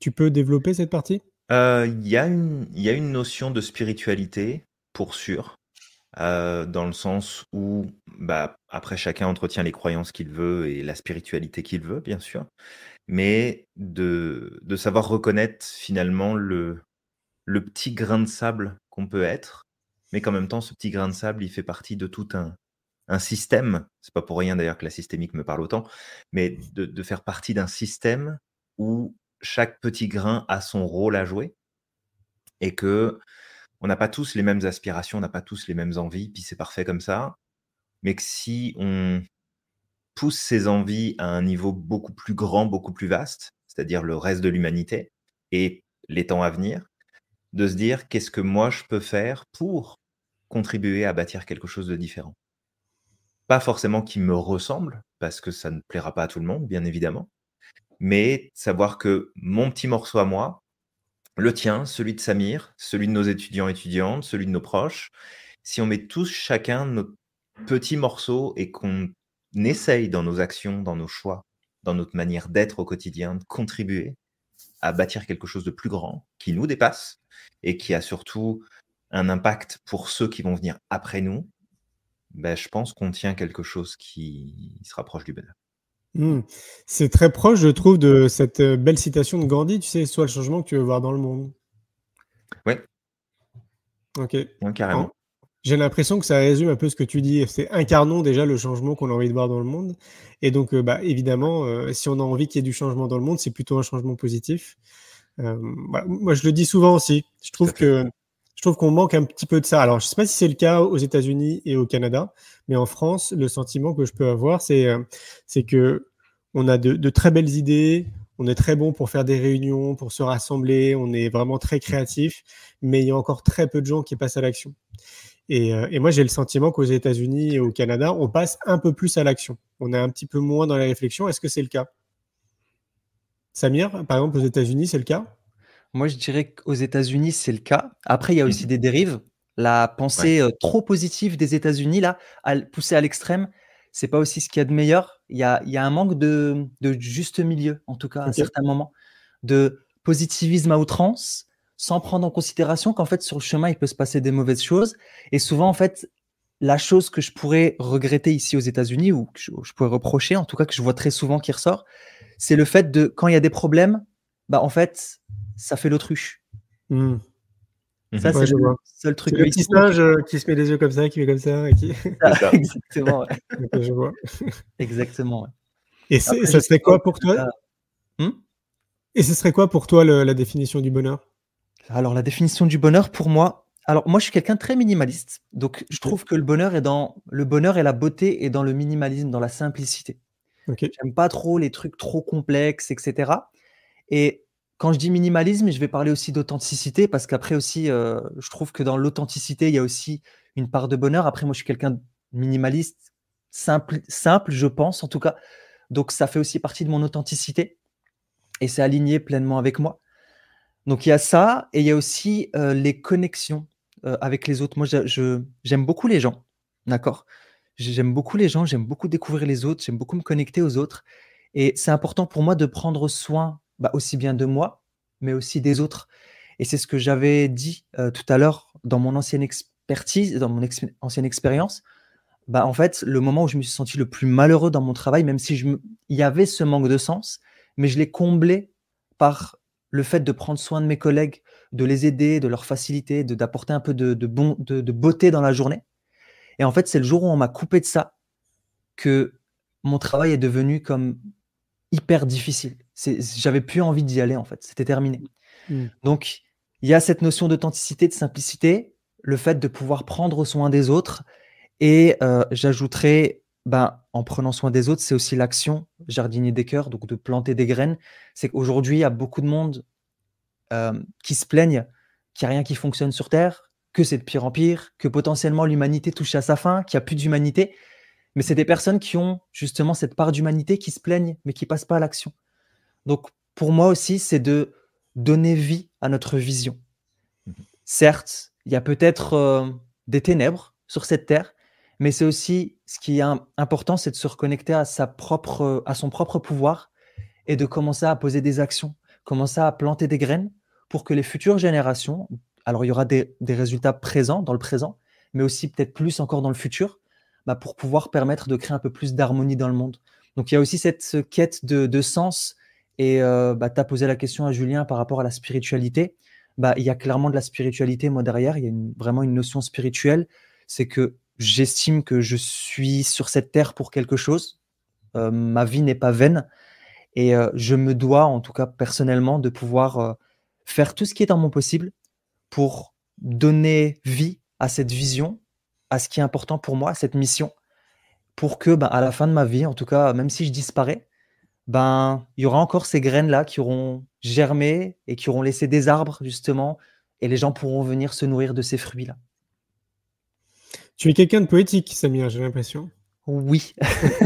Tu peux développer cette partie? Il y, a une, y a une notion de spiritualité, pour sûr, dans le sens où, bah, après, chacun entretient les croyances qu'il veut et la spiritualité qu'il veut, bien sûr. mais de, de savoir reconnaître finalement le, le petit grain de sable qu'on peut être, mais qu'en même temps, ce petit grain de sable, il fait partie de tout un, un système. C'est pas pour rien d'ailleurs que la systémique me parle autant, mais de, de faire partie d'un système où chaque petit grain a son rôle à jouer et que on n'a pas tous les mêmes aspirations, on n'a pas tous les mêmes envies, puis c'est parfait comme ça. Mais que si on pousse ces envies à un niveau beaucoup plus grand, beaucoup plus vaste, c'est-à-dire le reste de l'humanité et les temps à venir, de se dire qu'est-ce que moi je peux faire pour contribuer à bâtir quelque chose de différent. Pas forcément qui me ressemble, parce que ça ne plaira pas à tout le monde, bien évidemment, mais savoir que mon petit morceau à moi, le tien, celui de Samir, celui de nos étudiants étudiantes, celui de nos proches, si on met tous chacun notre petit morceau et qu'on essaye dans nos actions, dans nos choix, dans notre manière d'être au quotidien, de contribuer à bâtir quelque chose de plus grand, qui nous dépasse et qui a surtout un impact pour ceux qui vont venir après nous, ben, je pense qu'on tient quelque chose qui se rapproche du bonheur. Mmh. C'est très proche, je trouve, de cette euh, belle citation de Gandhi, tu sais, soit le changement que tu veux voir dans le monde. Oui. Ok. carrément. J'ai l'impression que ça résume un peu ce que tu dis. C'est incarnons déjà le changement qu'on a envie de voir dans le monde. Et donc, euh, bah, évidemment, euh, si on a envie qu'il y ait du changement dans le monde, c'est plutôt un changement positif. moi, je le dis souvent aussi. Je trouve que trouve qu'on manque un petit peu de ça. Alors, je ne sais pas si c'est le cas aux États-Unis et au Canada, mais en France, le sentiment que je peux avoir, c'est euh, que on a de, très belles idées, on est très bon pour faire des réunions, pour se rassembler, on est vraiment très créatif, mais il y a encore très peu de gens qui passent à l'action. Et, euh, et, moi, j'ai le sentiment qu'aux États-Unis et au Canada, on passe un peu plus à l'action. On est un petit peu moins dans la réflexion. Est-ce que c'est le cas? Samir, par exemple, aux États-Unis, c'est le cas? Moi, je dirais qu'aux États-Unis, c'est le cas. Après, il y a aussi mmh des dérives. La pensée trop positive des États-Unis, là, poussée à l'extrême, c'est pas aussi ce qu'il y a de meilleur. Il y a, il y a un manque de, de, juste milieu, en tout cas, à un certain moment, de positivisme à outrance, sans prendre en considération qu'en fait, sur le chemin, il peut se passer des mauvaises choses. Et souvent, en fait, la chose que je pourrais regretter ici aux États-Unis, ou que je, je, pourrais reprocher, en tout cas que je vois très souvent qui ressort, c'est le fait de, quand il y a des problèmes, bah, en fait, ça fait l'autruche. Mmh. Ça, c'est le seul truc. Le petit singe euh, qui se met les yeux comme ça, qui fait comme ça. Et qui... Exactement. Ouais. je vois. Exactement. Ouais. Et Après, ça serait quoi pour toi hmm? Et ce serait quoi pour toi le, la définition du bonheur? Alors, la définition du bonheur, pour moi, alors moi, je suis quelqu'un de très minimaliste. Donc, je trouve que le bonheur est dans le bonheur et la beauté est dans le minimalisme, dans la simplicité. Okay. J'aime pas trop les trucs trop complexes, etc. Et quand je dis minimalisme, je vais parler aussi d'authenticité parce qu'après aussi, euh, je trouve que dans l'authenticité, il y a aussi une part de bonheur. Après, moi, je suis quelqu'un de minimaliste, simple, simple, je pense en tout cas. Donc, ça fait aussi partie de mon authenticité et c'est aligné pleinement avec moi. Donc, il y a ça et il y a aussi euh, les connexions euh, avec les autres. Moi, j'aime beaucoup les gens, d'accord? J'aime beaucoup les gens, j'aime beaucoup découvrir les autres, j'aime beaucoup me connecter aux autres. Et c'est important pour moi de prendre soin bah, aussi bien de moi, mais aussi des autres. Et c'est ce que j'avais dit euh, tout à l'heure dans mon ancienne expertise, dans mon ancienne expérience. Bah, en fait, le moment où je me suis senti le plus malheureux dans mon travail, même si je y avait ce manque de sens, mais je l'ai comblé par le fait de prendre soin de mes collègues, de les aider, de leur faciliter, d'apporter un peu de, bon, de beauté dans la journée. Et en fait, c'est le jour où on m'a coupé de ça que mon travail est devenu comme hyper difficile. J'avais plus envie d'y aller en fait, c'était terminé. Mmh. Donc il y a cette notion d'authenticité, de simplicité, le fait de pouvoir prendre soin des autres. Et euh, j'ajouterais, ben, en prenant soin des autres, c'est aussi l'action jardinier des cœurs, donc de planter des graines. C'est qu'aujourd'hui, il y a beaucoup de monde euh, qui se plaignent qu'il n'y a rien qui fonctionne sur Terre, que c'est de pire en pire, que potentiellement l'humanité touche à sa fin, qu'il n'y a plus d'humanité. Mais c'est des personnes qui ont justement cette part d'humanité qui se plaignent, mais qui passent pas à l'action. Donc, pour moi aussi, c'est de donner vie à notre vision. Mmh Certes, il y a peut-être euh, des ténèbres sur cette terre, mais c'est aussi ce qui est important, c'est de se reconnecter à, sa propre, à son propre pouvoir et de commencer à poser des actions, commencer à planter des graines pour que les futures générations, alors il y aura des, résultats présents dans le présent, mais aussi peut-être plus encore dans le futur, bah, pour pouvoir permettre de créer un peu plus d'harmonie dans le monde. Donc il y a aussi cette quête de, de sens Et euh, bah, tu as posé la question à Julien par rapport à la spiritualité. Bah, il y a clairement de la spiritualité, moi, derrière. Il y a vraiment une notion spirituelle. C'est que j'estime que je suis sur cette terre pour quelque chose. Euh, ma vie n'est pas vaine. Et euh, je me dois, en tout cas personnellement, de pouvoir faire tout ce qui est dans mon possible pour donner vie à cette vision, à ce qui est important pour moi, à cette mission, pour que, bah, à la fin de ma vie, en tout cas, même si je disparais, ben, il y aura encore ces graines-là qui auront germé et qui auront laissé des arbres, justement, et les gens pourront venir se nourrir de ces fruits-là. Tu es quelqu'un de poétique, Samir, j'ai l'impression. Oui,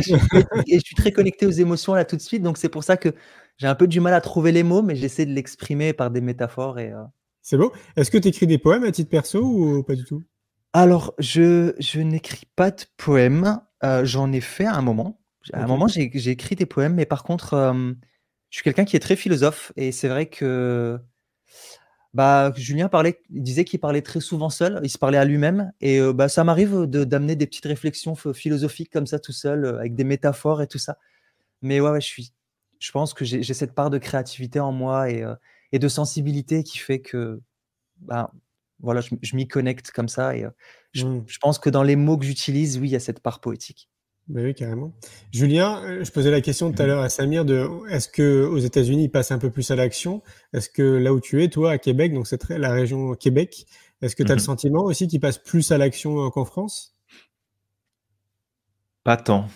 et je suis très connecté aux émotions là tout de suite, donc c'est pour ça que j'ai un peu du mal à trouver les mots, mais j'essaie de l'exprimer par des métaphores. Et, euh C'est beau. Est-ce que tu écris des poèmes à titre perso ou pas du tout? Alors, je, je n'écris pas de poèmes, euh, j'en ai fait à un moment. À un moment, j'ai écrit des poèmes, mais par contre, je suis quelqu'un qui est très philosophe et c'est vrai que bah, Julien parlait, il disait qu'il parlait très souvent seul, il se parlait à lui-même et bah, ça m'arrive d'amener des petites réflexions philosophiques comme ça tout seul, avec des métaphores et tout ça. Mais ouais, ouais je, suis, je pense que j'ai cette part de créativité en moi et, et de sensibilité qui fait que bah, voilà, je, m'y connecte comme ça et je, mmh. je pense que dans les mots que j'utilise, oui, il y a cette part poétique. Ben oui, carrément. Julien, euh, je posais la question tout à mmh l'heure à Samir de est-ce que aux États-Unis ils passent un peu plus à l'action? Est-ce que là où tu es, toi, à Québec, donc c'est la région Québec, est-ce que tu as le mmh sentiment aussi qu'ils passent plus à l'action euh, qu'en France? Pas tant.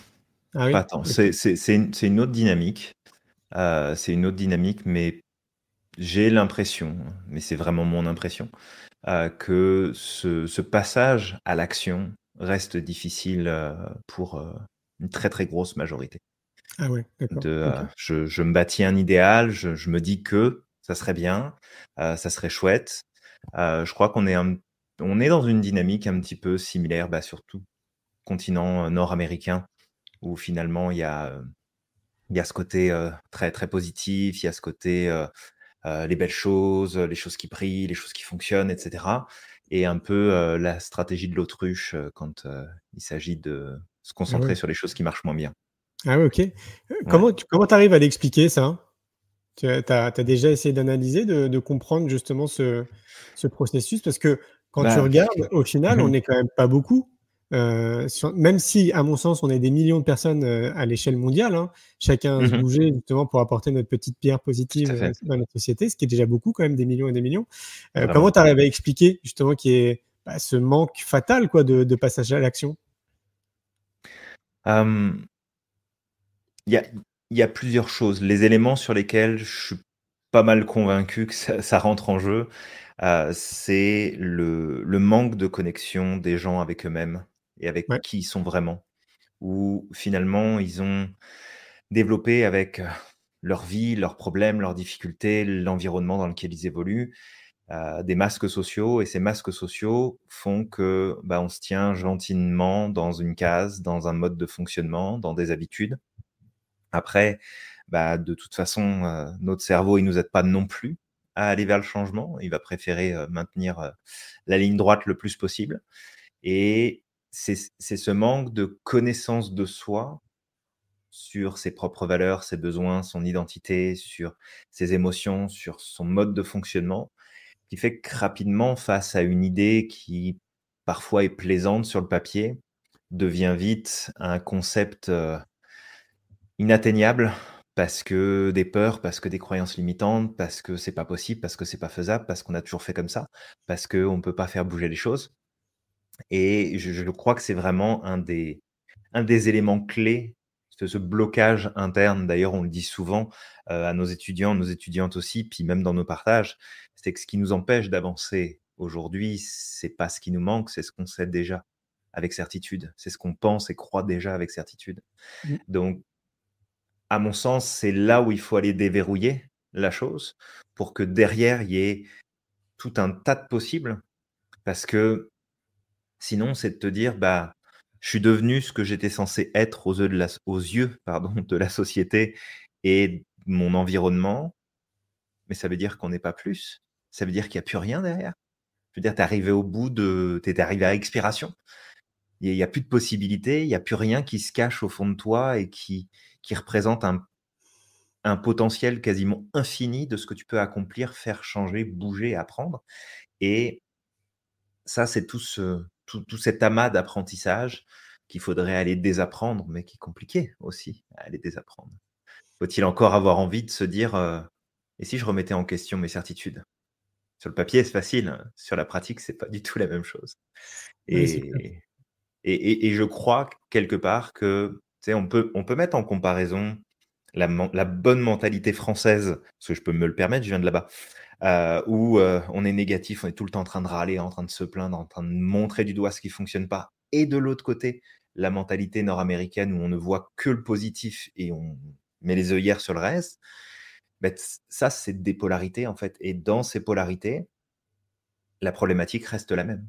Ah Pas tant. C'est une, autre dynamique. Euh, c'est une autre dynamique, mais j'ai l'impression, mais c'est vraiment mon impression, que ce, ce passage à l'action reste difficile pour une très très grosse majorité. Ah ouais, d'accord. je, me bâtis un idéal, je, me dis que ça serait bien, ça serait chouette. je crois qu'on est, on est dans une dynamique un petit peu similaire, bah, surtout continent nord-américain, où finalement il y a, il y a ce côté très très positif, il y a ce côté les belles choses, les choses qui brillent, les choses qui fonctionnent, etc et un peu la stratégie de l'autruche quand il s'agit de se ah concentrer sur les choses qui marchent moins bien. Ah oui, ok. Comment tu comment arrives à l'expliquer ça? Tu as, déjà essayé d'analyser, de, comprendre justement ce, ce, processus? Parce que quand tu bah, regardes, au final, on n'est quand même pas beaucoup. Euh, même si, à mon sens, on est des millions de personnes euh, à l'échelle mondiale, hein, chacun se mmh bouger justement pour apporter notre petite pierre positive euh, dans notre société, ce qui est déjà beaucoup quand même, des millions et des millions. comment tu arrives à expliquer justement qu'il y ait bah, ce manque fatal quoi, de, passage à l'action? Il y, a, plusieurs choses. Les éléments sur lesquels je suis pas mal convaincu que ça, rentre en jeu, c'est le, le manque de connexion des gens avec eux-mêmes et avec qui ils sont vraiment. Où finalement, ils ont développé avec leur vie, leurs problèmes, leurs difficultés, l'environnement dans lequel ils évoluent, des masques sociaux. Et ces masques sociaux font que bah, on se tient gentiment dans une case, dans un mode de fonctionnement, dans des habitudes. Après, bah, de toute façon, notre cerveau, il nous aide pas non plus à aller vers le changement. Il va préférer maintenir la ligne droite le plus possible. Et c'est ce manque de connaissance de soi sur ses propres valeurs, ses besoins, son identité, sur ses émotions, sur son mode de fonctionnement, qui fait que rapidement, face à une idée qui parfois est plaisante sur le papier, devient vite un concept inatteignable parce que des peurs, parce que des croyances limitantes, parce que c'est pas possible, parce que c'est pas faisable, parce qu'on a toujours fait comme ça, parce qu'on ne peut pas faire bouger les choses. Et je, crois que c'est vraiment un des, un des éléments clés, ce, ce blocage interne. D'ailleurs, on le dit souvent euh, à nos étudiants, nos étudiantes aussi, puis même dans nos partages, c'est que ce qui nous empêche d'avancer aujourd'hui, c'est pas ce qui nous manque, c'est ce qu'on sait déjà avec certitude. C'est ce qu'on pense et croit déjà avec certitude. Mmh. Donc, à mon sens, c'est là où il faut aller déverrouiller la chose pour que derrière, il y ait tout un tas de possibles. Parce que Sinon, c'est de te dire, bah, je suis devenu ce que j'étais censé être aux yeux de la, aux yeux, pardon, de la société et mon environnement, mais ça veut dire qu'on n'est pas plus. Ça veut dire qu'il n'y a plus rien derrière. Je veux dire, tu es arrivé au bout de. Tu es arrivé à expiration. Il n'y a, plus de possibilités, il n'y a plus rien qui se cache au fond de toi et qui, qui représente un, un potentiel quasiment infini de ce que tu peux accomplir, faire changer, bouger, apprendre. Et ça, c'est tout, ce, tout, tout cet amas d'apprentissage qu'il faudrait aller désapprendre, mais qui est compliqué aussi à aller désapprendre. Faut-il encore avoir envie de se dire euh, et si je remettais en question mes certitudes? Sur le papier, c'est facile. Hein. Sur la pratique, c'est pas du tout la même chose. Et, et, et, je crois quelque part que on peut, on peut mettre en comparaison la, bonne mentalité française, parce que je peux me le permettre, je viens de là-bas, euh, où euh, on est négatif, on est tout le temps en train de râler, en train de se plaindre, en train de montrer du doigt ce qui fonctionne pas. Et de l'autre côté, la mentalité nord-américaine où on ne voit que le positif et on met les œillères sur le reste. Ben, ça, c'est des polarités en fait. Et dans ces polarités, la problématique reste la même.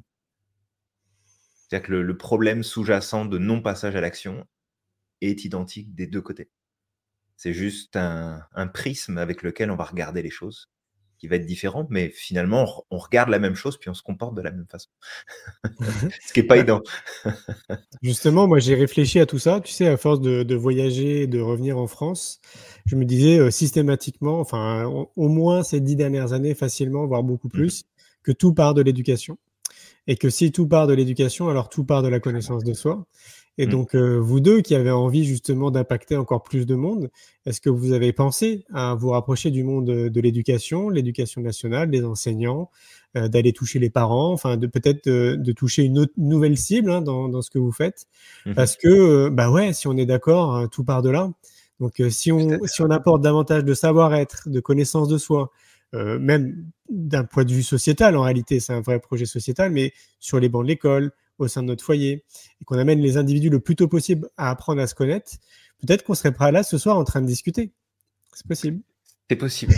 C'est-à-dire que le, problème sous-jacent de non-passage à l'action est identique des deux côtés. C'est juste un, prisme avec lequel on va regarder les choses qui va être différent, mais finalement, on, regarde la même chose puis on se comporte de la même façon. Ce qui n'est pas évident. Justement, moi, j'ai réfléchi à tout ça. Tu sais, à force de, voyager, de revenir en France, je me disais euh, systématiquement, enfin, au, moins ces dix dernières années, facilement, voire beaucoup mmh. plus, que tout part de l'éducation. Et que si tout part de l'éducation, alors tout part de la connaissance de soi. Et mmh. donc, euh, vous deux qui avez envie justement d'impacter encore plus de monde, est-ce que vous avez pensé à vous rapprocher du monde de, l'éducation, l'éducation nationale, des enseignants, euh, d'aller toucher les parents, enfin, de peut-être de, toucher une autre nouvelle cible hein, dans, dans, ce que vous faites? Mmh Parce que, euh, bah ouais, si on est d'accord, hein, tout part de là. Donc, si, on, si on apporte davantage de savoir-être, de connaissance de soi, même d'un point de vue sociétal, en réalité, c'est un vrai projet sociétal, mais sur les bancs de l'école, au sein de notre foyer et qu'on amène les individus le plus tôt possible à apprendre à se connaître, peut-être qu'on serait prêt là ce soir en train de discuter. C'est possible. C'est possible.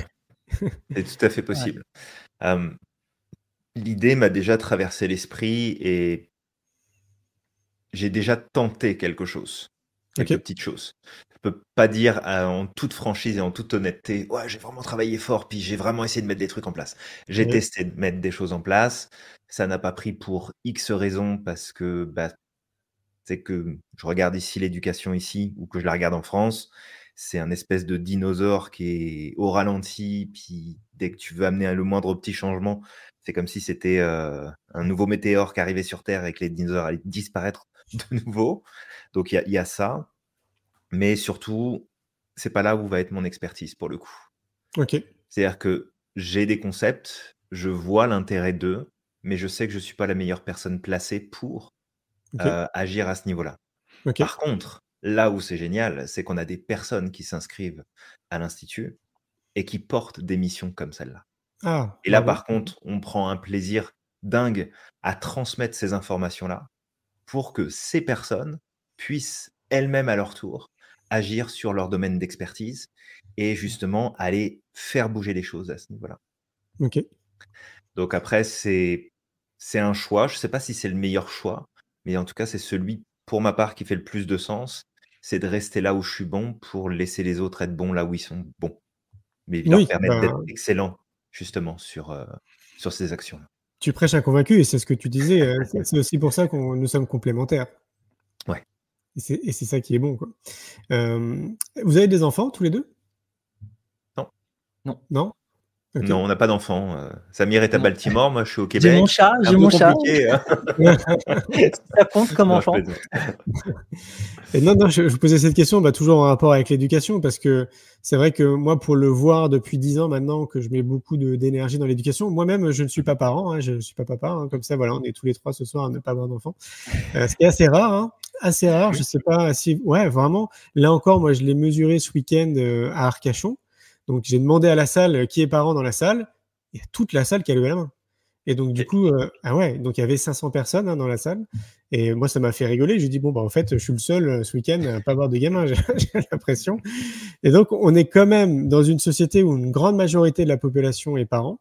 C'est tout à fait possible. L'idée m'a déjà traversé l'esprit et j'ai déjà tenté quelque chose, quelques petites choses. Je peux pas dire en toute franchise et en toute honnêteté, ouais, j'ai vraiment travaillé fort, puis j'ai vraiment essayé de mettre des trucs en place. J'ai testé de mettre des choses en place. Ça n'a pas pris pour X raisons parce que bah, c'est que je regarde ici l'éducation ici ou que je la regarde en France, c'est un espèce de dinosaure qui est au ralenti, puis dès que tu veux amener le moindre petit changement, c'est comme si c'était euh, un nouveau météore qui arrivait sur Terre et que les dinosaures allaient disparaître de nouveau. Donc il y, a ça, mais surtout, c'est pas là où va être mon expertise pour le coup. Ok. C'est-à-dire que j'ai des concepts, je vois l'intérêt d'eux, mais je sais que je ne suis pas la meilleure personne placée pour euh, agir à ce niveau-là. Par contre, là où c'est génial, c'est qu'on a des personnes qui s'inscrivent à l'Institut et qui portent des missions comme celle-là. Ah, et là, par contre, on prend un plaisir dingue à transmettre ces informations-là pour que ces personnes puissent elles-mêmes à leur tour agir sur leur domaine d'expertise et justement aller faire bouger les choses à ce niveau-là. Ok. Donc après, c'est c'est un choix. Je ne sais pas si c'est le meilleur choix, mais en tout cas, c'est celui, pour ma part, qui fait le plus de sens. C'est de rester là où je suis bon pour laisser les autres être bons là où ils sont bons. Mais leur permettre d'être ben excellents, justement, sur, euh, sur ces actions-là. Tu prêches un convaincu et c'est ce que tu disais. Euh, c'est aussi pour ça que nous sommes complémentaires. Ouais. Et c'est ça qui est bon. Quoi. Euh, vous avez des enfants tous les deux? Non. Non. Non? Non, on n'a pas d'enfant. Euh. Samir est à Baltimore, moi je suis au Québec. J'ai mon chat, j'ai mon chat. Hein. ça compte comme enfant. Et non, non, je, vous posais cette question bah, toujours en rapport avec l'éducation, parce que c'est vrai que moi, pour le voir depuis dix ans maintenant, que je mets beaucoup d'énergie dans l'éducation, moi-même, je ne suis pas parent, hein, je ne suis pas papa, hein, comme ça, voilà, on est tous les trois ce soir à ne pas avoir d'enfant. Euh, ce qui est assez rare, hein, assez rare, je ne sais pas si, ouais, vraiment, là encore, moi, je l'ai mesuré ce week-end euh, à Arcachon. Donc j'ai demandé à la salle euh, qui est parent dans la salle, il y a toute la salle qui a levé la main. Et donc du coup, euh, ah ouais, donc il y avait 500 personnes hein, dans la salle. Et moi, ça m'a fait rigoler. J'ai dit bon bah en fait, je suis le seul euh, ce week-end à pas avoir de gamins. J'ai l'impression. Et donc on est quand même dans une société où une grande majorité de la population est parent.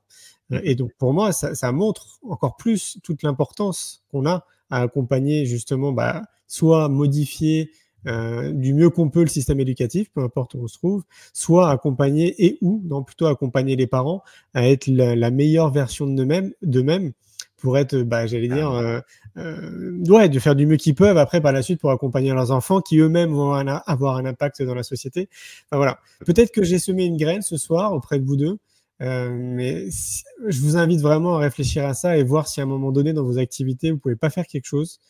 Et donc pour moi, ça, ça montre encore plus toute l'importance qu'on a à accompagner justement, bah, soit modifier euh, du mieux qu'on peut le système éducatif, peu importe où on se trouve, soit accompagner et ou, non plutôt accompagner les parents à être la, meilleure version de eux-mêmes, pour être, bah, j'allais dire, euh, euh, ouais, de faire du mieux qu'ils peuvent après par la suite pour accompagner leurs enfants qui eux-mêmes vont avoir un impact dans la société. Enfin voilà. Peut-être que j'ai semé une graine ce soir auprès de vous deux. Euh, mais je vous invite vraiment à réfléchir à ça et voir si à un moment donné dans vos activités vous pouvez pas faire quelque chose,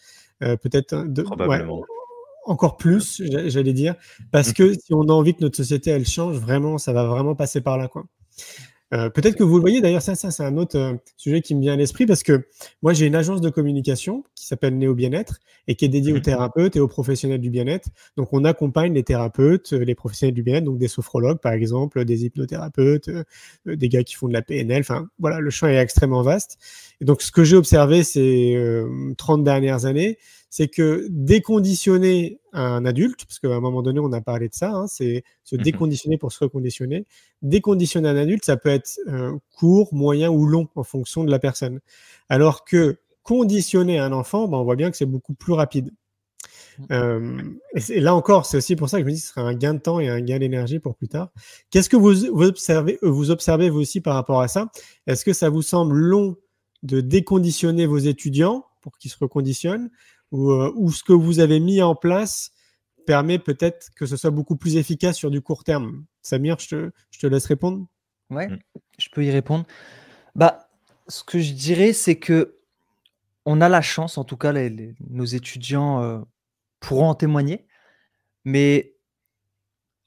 euh, peut-être de, Probablement. Encore plus, j'allais dire, parce que si on a envie que notre société elle change, vraiment, ça va vraiment passer par là, quoi. Euh, peut-être que vous le voyez, d'ailleurs, ça, ça c'est un autre euh, sujet qui me vient à l'esprit parce que moi, j'ai une agence de communication qui s'appelle Néo Bien-être et qui est dédiée aux mhm. thérapeutes et aux professionnels du bien-être. Donc, on accompagne les thérapeutes, euh, les professionnels du bien-être, donc des sophrologues, par exemple, des hypnothérapeutes, des gars qui font de la PNL. Enfin, voilà, le champ est extrêmement vaste. Et donc, ce que j'ai observé ces 30 dernières années, c'est que déconditionner un adulte, parce qu'à un moment donné, on a parlé de ça, hein, c'est se mmh déconditionner pour se reconditionner. Déconditionner un adulte, ça peut être euh, court, moyen ou long en fonction de la personne. Alors que conditionner un enfant, ben, on voit bien que c'est beaucoup plus rapide. Mmh. Euh, et, là encore, c'est aussi pour ça que je me dis que ce serait un gain de temps et un gain d'énergie pour plus tard. Qu'est-ce que vous, observez, vous observez vous aussi par rapport à ça? Est-ce que ça vous semble long de déconditionner vos étudiants pour qu'ils se reconditionnent? Euh, ou, ce que vous avez mis en place permet peut-être que ce soit beaucoup plus efficace sur du court terme. Samir, je te, je te laisse répondre. Ouais, mm. je peux y répondre. Bah, ce que je dirais, c'est que on a la chance, en tout cas, nos étudiants euh, pourront en témoigner, mais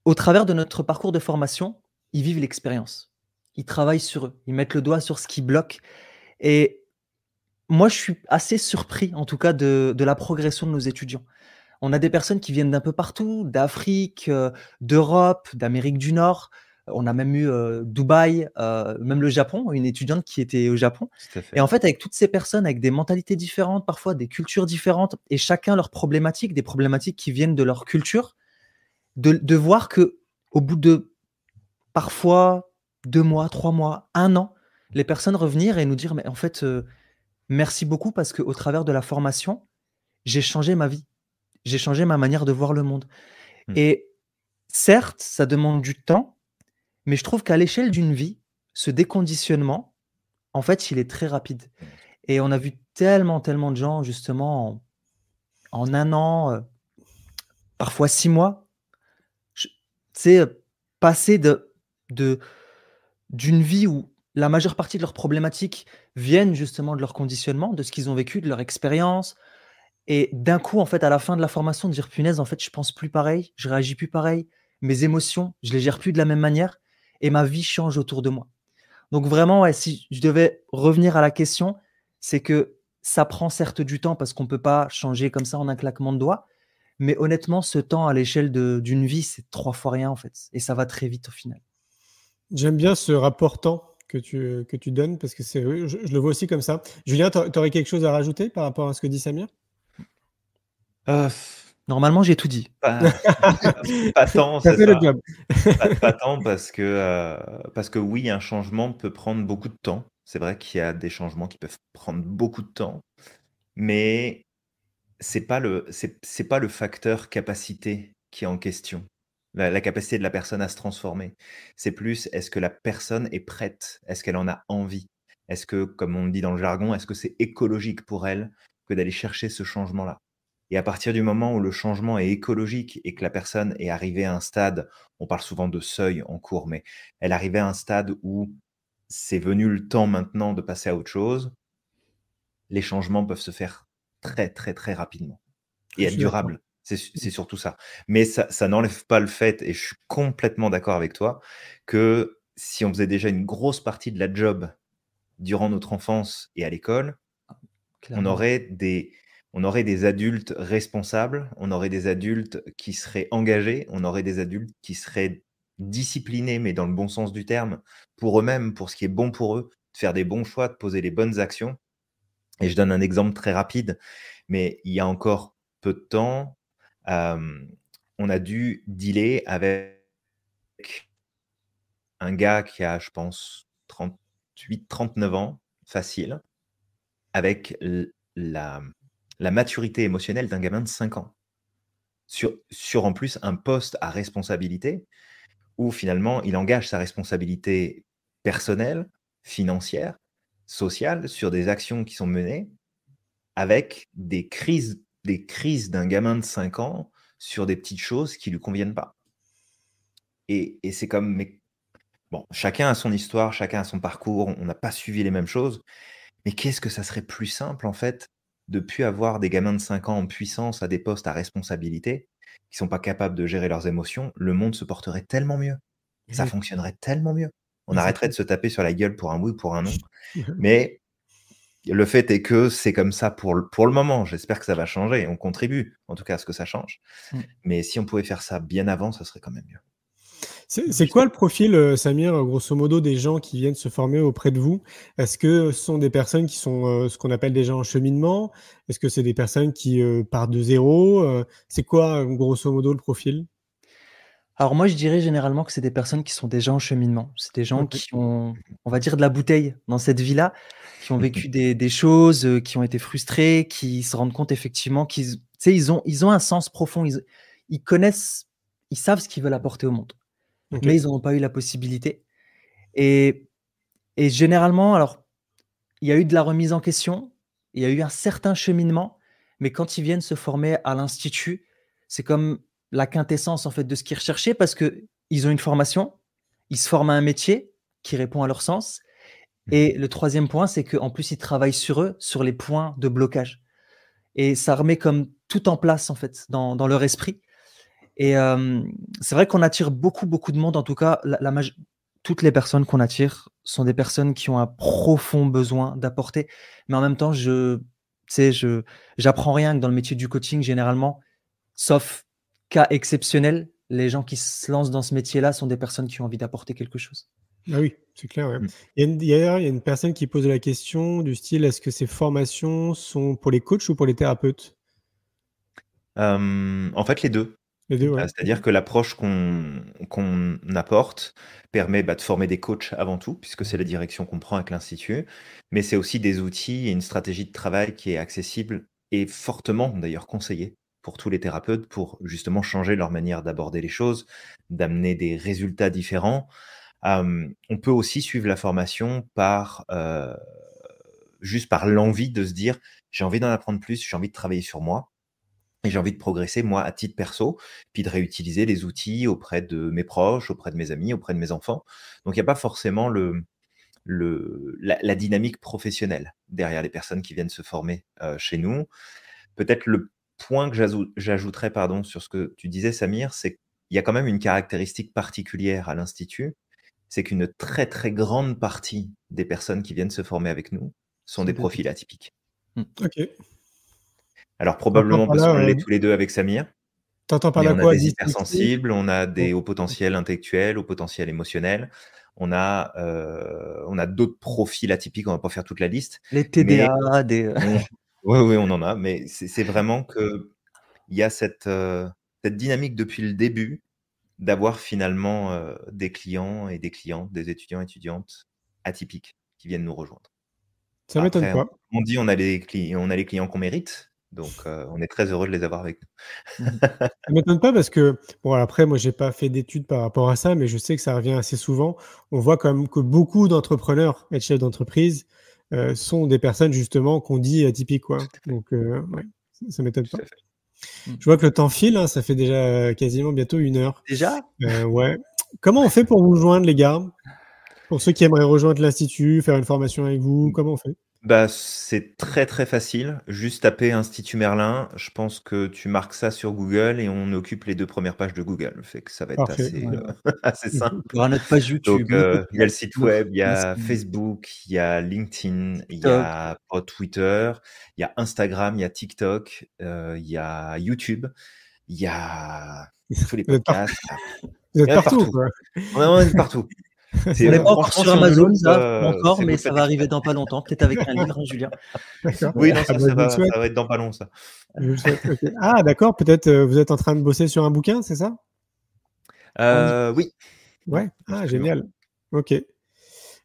au travers de notre parcours de formation, ils vivent l'expérience. Ils travaillent sur eux, ils mettent le doigt sur ce qui bloque. Et moi, je suis assez surpris, en tout cas, de, la progression de nos étudiants. On a des personnes qui viennent d'un peu partout, d'Afrique, euh, d'Europe, d'Amérique du Nord. On a même eu euh, Dubaï, euh, même le Japon, une étudiante qui était au Japon. Et en fait, avec toutes ces personnes, avec des mentalités différentes, parfois des cultures différentes, et chacun leurs problématiques, des problématiques qui viennent de leur culture, de, voir que au bout de parfois deux mois, trois mois, un an, les personnes revenir et nous dire, mais en fait, Merci beaucoup parce qu'au travers de la formation, j'ai changé ma vie. J'ai changé ma manière de voir le monde. Mmh. Et certes, ça demande du temps, mais je trouve qu'à l'échelle d'une vie, ce déconditionnement, en fait, il est très rapide. Et on a vu tellement, tellement de gens, justement, en, un an, euh, parfois six mois, c'est passer de, de, d'une vie où la majeure partie de leurs problématiques viennent justement de leur conditionnement, de ce qu'ils ont vécu, de leur expérience. Et d'un coup, en fait, à la fin de la formation, de dire punaise, en fait, je pense plus pareil, je réagis plus pareil, mes émotions, je les gère plus de la même manière, et ma vie change autour de moi. Donc vraiment, si je devais revenir à la question, c'est que ça prend certes du temps parce qu'on ne peut pas changer comme ça en un claquement de doigts, mais honnêtement, ce temps à l'échelle d'une vie, c'est trois fois rien en fait, et ça va très vite au final. J'aime bien ce rapport temps que tu, que tu donnes parce que c'est, je, le vois aussi comme ça. Julien, tu aurais quelque chose à rajouter par rapport à ce que dit Samir? Euh, Normalement, j'ai tout dit. Pas, tant, ça Pas, tant parce que, euh, parce que oui, un changement peut prendre beaucoup de temps. C'est vrai qu'il y a des changements qui peuvent prendre beaucoup de temps, mais c'est pas le c'est pas le facteur capacité qui est en question la, capacité de la personne à se transformer. C'est plus, est-ce que la personne est prête? Est-ce qu'elle en a envie? Est-ce que, comme on dit dans le jargon, est-ce que c'est écologique pour elle que d'aller chercher ce changement-là? Et à partir du moment où le changement est écologique et que la personne est arrivée à un stade, on parle souvent de seuil en cours, mais elle est arrivée à un stade où c'est venu le temps maintenant de passer à autre chose, les changements peuvent se faire très, très, très rapidement. Et être durables. C'est surtout ça. Mais ça, n'enlève pas le fait, et je suis complètement d'accord avec toi, que si on faisait déjà une grosse partie de la job durant notre enfance et à l'école, on aurait des, on aurait des adultes responsables, on aurait des adultes qui seraient engagés, on aurait des adultes qui seraient disciplinés, mais dans le bon sens du terme, pour eux-mêmes, pour ce qui est bon pour eux, de faire des bons choix, de poser les bonnes actions. Et je donne un exemple très rapide, mais il y a encore peu de temps, on a dû dealer avec un gars qui a, je pense, 38, 39 ans, facile, avec la, maturité émotionnelle d'un gamin de 5 ans. Sur, sur en plus un poste à responsabilité où finalement il engage sa responsabilité personnelle, financière, social sur des actions qui sont menées avec des crises, des crises d'un gamin de 5 ans sur des petites choses qui lui conviennent pas. Et, et c'est comme, mais bon, chacun a son histoire, chacun a son parcours, on n'a pas suivi les mêmes choses. Mais qu'est-ce que ça serait plus simple, en fait, de plus avoir des gamins de 5 ans en puissance à des postes à responsabilité, qui sont pas capables de gérer leurs émotions, le monde se porterait tellement mieux. Ça fonctionnerait tellement mieux. On arrêterait de se taper sur la gueule pour un oui ou pour un non. Mais le fait est que c'est comme ça pour le, pour le moment. J'espère que ça va changer. On contribue, en tout cas, à ce que ça change. Mm. Mais si on pouvait faire ça bien avant, ça serait quand même mieux. C'est quoi le profil, euh, Samir, grosso modo, des gens qui viennent se former auprès de vous? Est-ce que ce sont des personnes qui sont euh, ce qu'on appelle déjà en cheminement? Est-ce que c'est des personnes qui euh, partent de zéro? C'est quoi, grosso modo, le profil? Alors moi, je dirais généralement que c'est des personnes qui sont déjà en cheminement. C'est des gens qui ont, on va dire, de la bouteille dans cette vie-là, qui ont vécu des, choses, qui ont été frustrés, qui se rendent compte effectivement qu'ils ils ont, ils ont un sens profond. Ils, connaissent, ils savent ce qu'ils veulent apporter au monde mais ils n'ont pas eu la possibilité. Et, et généralement, alors, il y a eu de la remise en question, il y a eu un certain cheminement, mais quand ils viennent se former à l'institut, c'est comme la quintessence en fait de ce qu'ils recherchaient parce que ils ont une formation, ils se forment à un métier qui répond à leur sens. Et le troisième point, c'est qu'en plus, ils travaillent sur eux, sur les points de blocage. Et ça remet comme tout en place, en fait, dans, leur esprit. Et c'est vrai qu'on attire beaucoup, beaucoup de monde. En tout cas, toutes les personnes qu'on attire sont des personnes qui ont un profond besoin d'apporter. Mais en même temps, je sais, je j'apprends rien que dans le métier du coaching généralement, sauf cas exceptionnel, les gens qui se lancent dans ce métier-là sont des personnes qui ont envie d'apporter quelque chose. Ah oui, c'est clair. Mmh. Il, y a une, il, y a, une, personne qui pose la question du style est-ce que ces formations sont pour les coachs ou pour les thérapeutes? En fait, les deux. Euh, c'est-à-dire que l'approche qu'on apporte permet bah, de former des coachs avant tout, puisque c'est la direction qu'on prend avec l'Institut, mais c'est aussi des outils et une stratégie de travail qui est accessible et fortement d'ailleurs conseillée pour tous les thérapeutes pour justement changer leur manière d'aborder les choses, d'amener des résultats différents. On peut aussi suivre la formation par juste par l'envie de se dire j'ai envie d'en apprendre plus, j'ai envie de travailler sur moi. Et j'ai envie de progresser, moi, à titre perso, puis de réutiliser les outils auprès de mes proches, auprès de mes amis, auprès de mes enfants. Donc, il n'y a pas forcément le, le, la, dynamique professionnelle derrière les personnes qui viennent se former chez nous. Peut-être le point que j'ajouterais pardon, sur ce que tu disais, Samir, c'est qu'il y a quand même une caractéristique particulière à l'Institut, c'est qu'une très très grande partie des personnes qui viennent se former avec nous sont des profils atypiques. Ok. Alors probablement parce qu'on l'est tous les deux avec Samir. T'entends par là quoi On a des hypersensibles, on a des hauts potentiels intellectuels, hauts potentiels émotionnels. On a, euh, on a d'autres profils atypiques, on va pas faire toute la liste. Les TDA, des... oui, oui, on en a, mais c'est vraiment que il y a cette, euh, cette dynamique depuis le début d'avoir finalement euh, des clients et des clientes, des étudiants et étudiantes atypiques qui viennent nous rejoindre. Ça m'étonne pas. On dit on a les, on a les clients qu'on mérite, donc, euh, on est très heureux de les avoir avec nous. Ça ne m'étonne pas parce que, bon, après, moi, j'ai pas fait d'études par rapport à ça, mais je sais que ça revient assez souvent. On voit quand même que beaucoup d'entrepreneurs et de chefs d'entreprise euh, sont des personnes, justement, qu'on dit atypiques, quoi. Donc, ouais, ça, ne m'étonne pas. Mmh. Je vois que le temps file, hein, ça fait déjà quasiment bientôt une heure. Déjà? Ouais. Comment on fait pour vous joindre, les gars? Pour ceux qui aimeraient rejoindre l'Institut, faire une formation avec vous, mmh. comment on fait? Bah, c'est très très facile. Juste taper Institut Merlin. Je pense que tu marques ça sur Google et on occupe les deux premières pages de Google. Fait que ça va être assez, euh, assez simple. Il y aura notre page YouTube. Euh, il y a le site web, il y a Facebook, il y a LinkedIn, il y a Twitter, il y a Instagram, il y a TikTok, euh, il y a YouTube, il y a tous les podcasts. Vous êtes partout, quoi. on est partout. On n'est pas encore sur Amazon, ça, encore, mais ça va arriver dans pas longtemps, peut-être avec un livre, hein, Julien. Oui, non, ça, ah, bah, ça, va, être dans pas long, ça. Ah, d'accord, peut-être euh, vous êtes en train de bosser sur un bouquin, c'est ça? Euh, Oui. Ouais, ah, génial. Ok.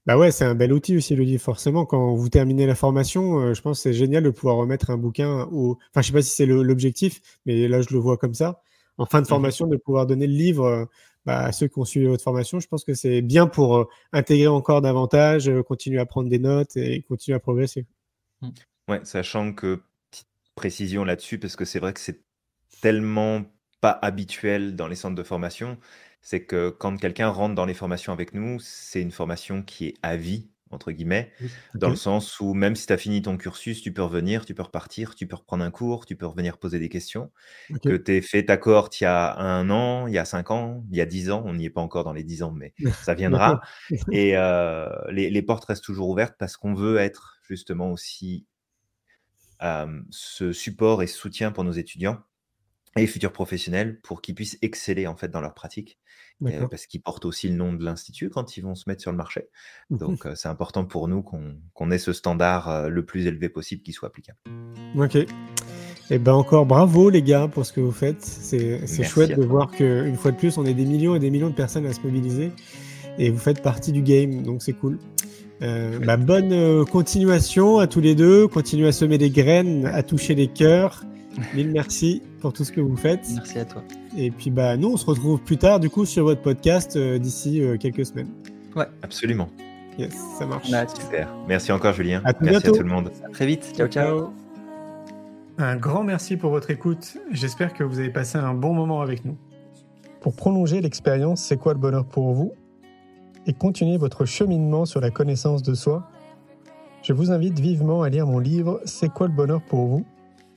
Bah ouais, c'est un bel outil aussi, le livre. Forcément, quand vous terminez la formation, euh, je pense que c'est génial de pouvoir remettre un bouquin au. Enfin, je sais pas si c'est l'objectif, mais là, je le vois comme ça. En fin de mmh formation, de pouvoir donner le livre bah, ceux qui ont suivi votre formation. Je pense que c'est bien pour euh, intégrer encore davantage, euh, continuer à prendre des notes et continuer à progresser. Ouais, sachant que, petite précision là-dessus, parce que c'est vrai que c'est tellement pas habituel dans les centres de formation, c'est que quand quelqu'un rentre dans les formations avec nous, c'est une formation qui est à vie entre guillemets, dans le sens où même si tu as fini ton cursus, tu peux revenir, tu peux repartir, tu peux reprendre un cours, tu peux revenir poser des questions. Que tu aies fait ta cohorte il y a un an, il y a cinq ans, il y a dix ans, on n'y est pas encore dans les dix ans, mais ça viendra. Et euh, les, portes restent toujours ouvertes parce qu'on veut être justement aussi ce support et soutien pour nos étudiants et futurs professionnels pour qu'ils puissent exceller en fait dans leur pratique parce qu'ils portent aussi le nom de l'institut quand ils vont se mettre sur le marché. Mmh Donc c'est important pour nous qu'on ait ce standard le plus élevé possible qui soit applicable. Ok. Et eh ben encore bravo les gars pour ce que vous faites. C'est chouette de voir qu'une fois de plus on est des millions et des millions de personnes à se mobiliser et vous faites partie du game, donc c'est cool. Euh, bah, bonne continuation à tous les deux, continuez à semer des graines, à toucher les cœurs Mille merci pour tout ce que vous faites. Merci à toi. Et puis bah nous on se retrouve plus tard du coup sur votre podcast euh, d'ici euh, quelques semaines. Ouais, absolument. Yes, ça marche. Super. Merci encore Julien. À merci à tout le monde. très vite. ciao. ciao. Un grand merci pour votre écoute. J'espère que vous avez passé un bon moment avec nous. Pour prolonger l'expérience C'est quoi le bonheur pour vous? Et continuer votre cheminement sur la connaissance de soi, je vous invite vivement à lire mon livre C'est quoi le bonheur pour vous?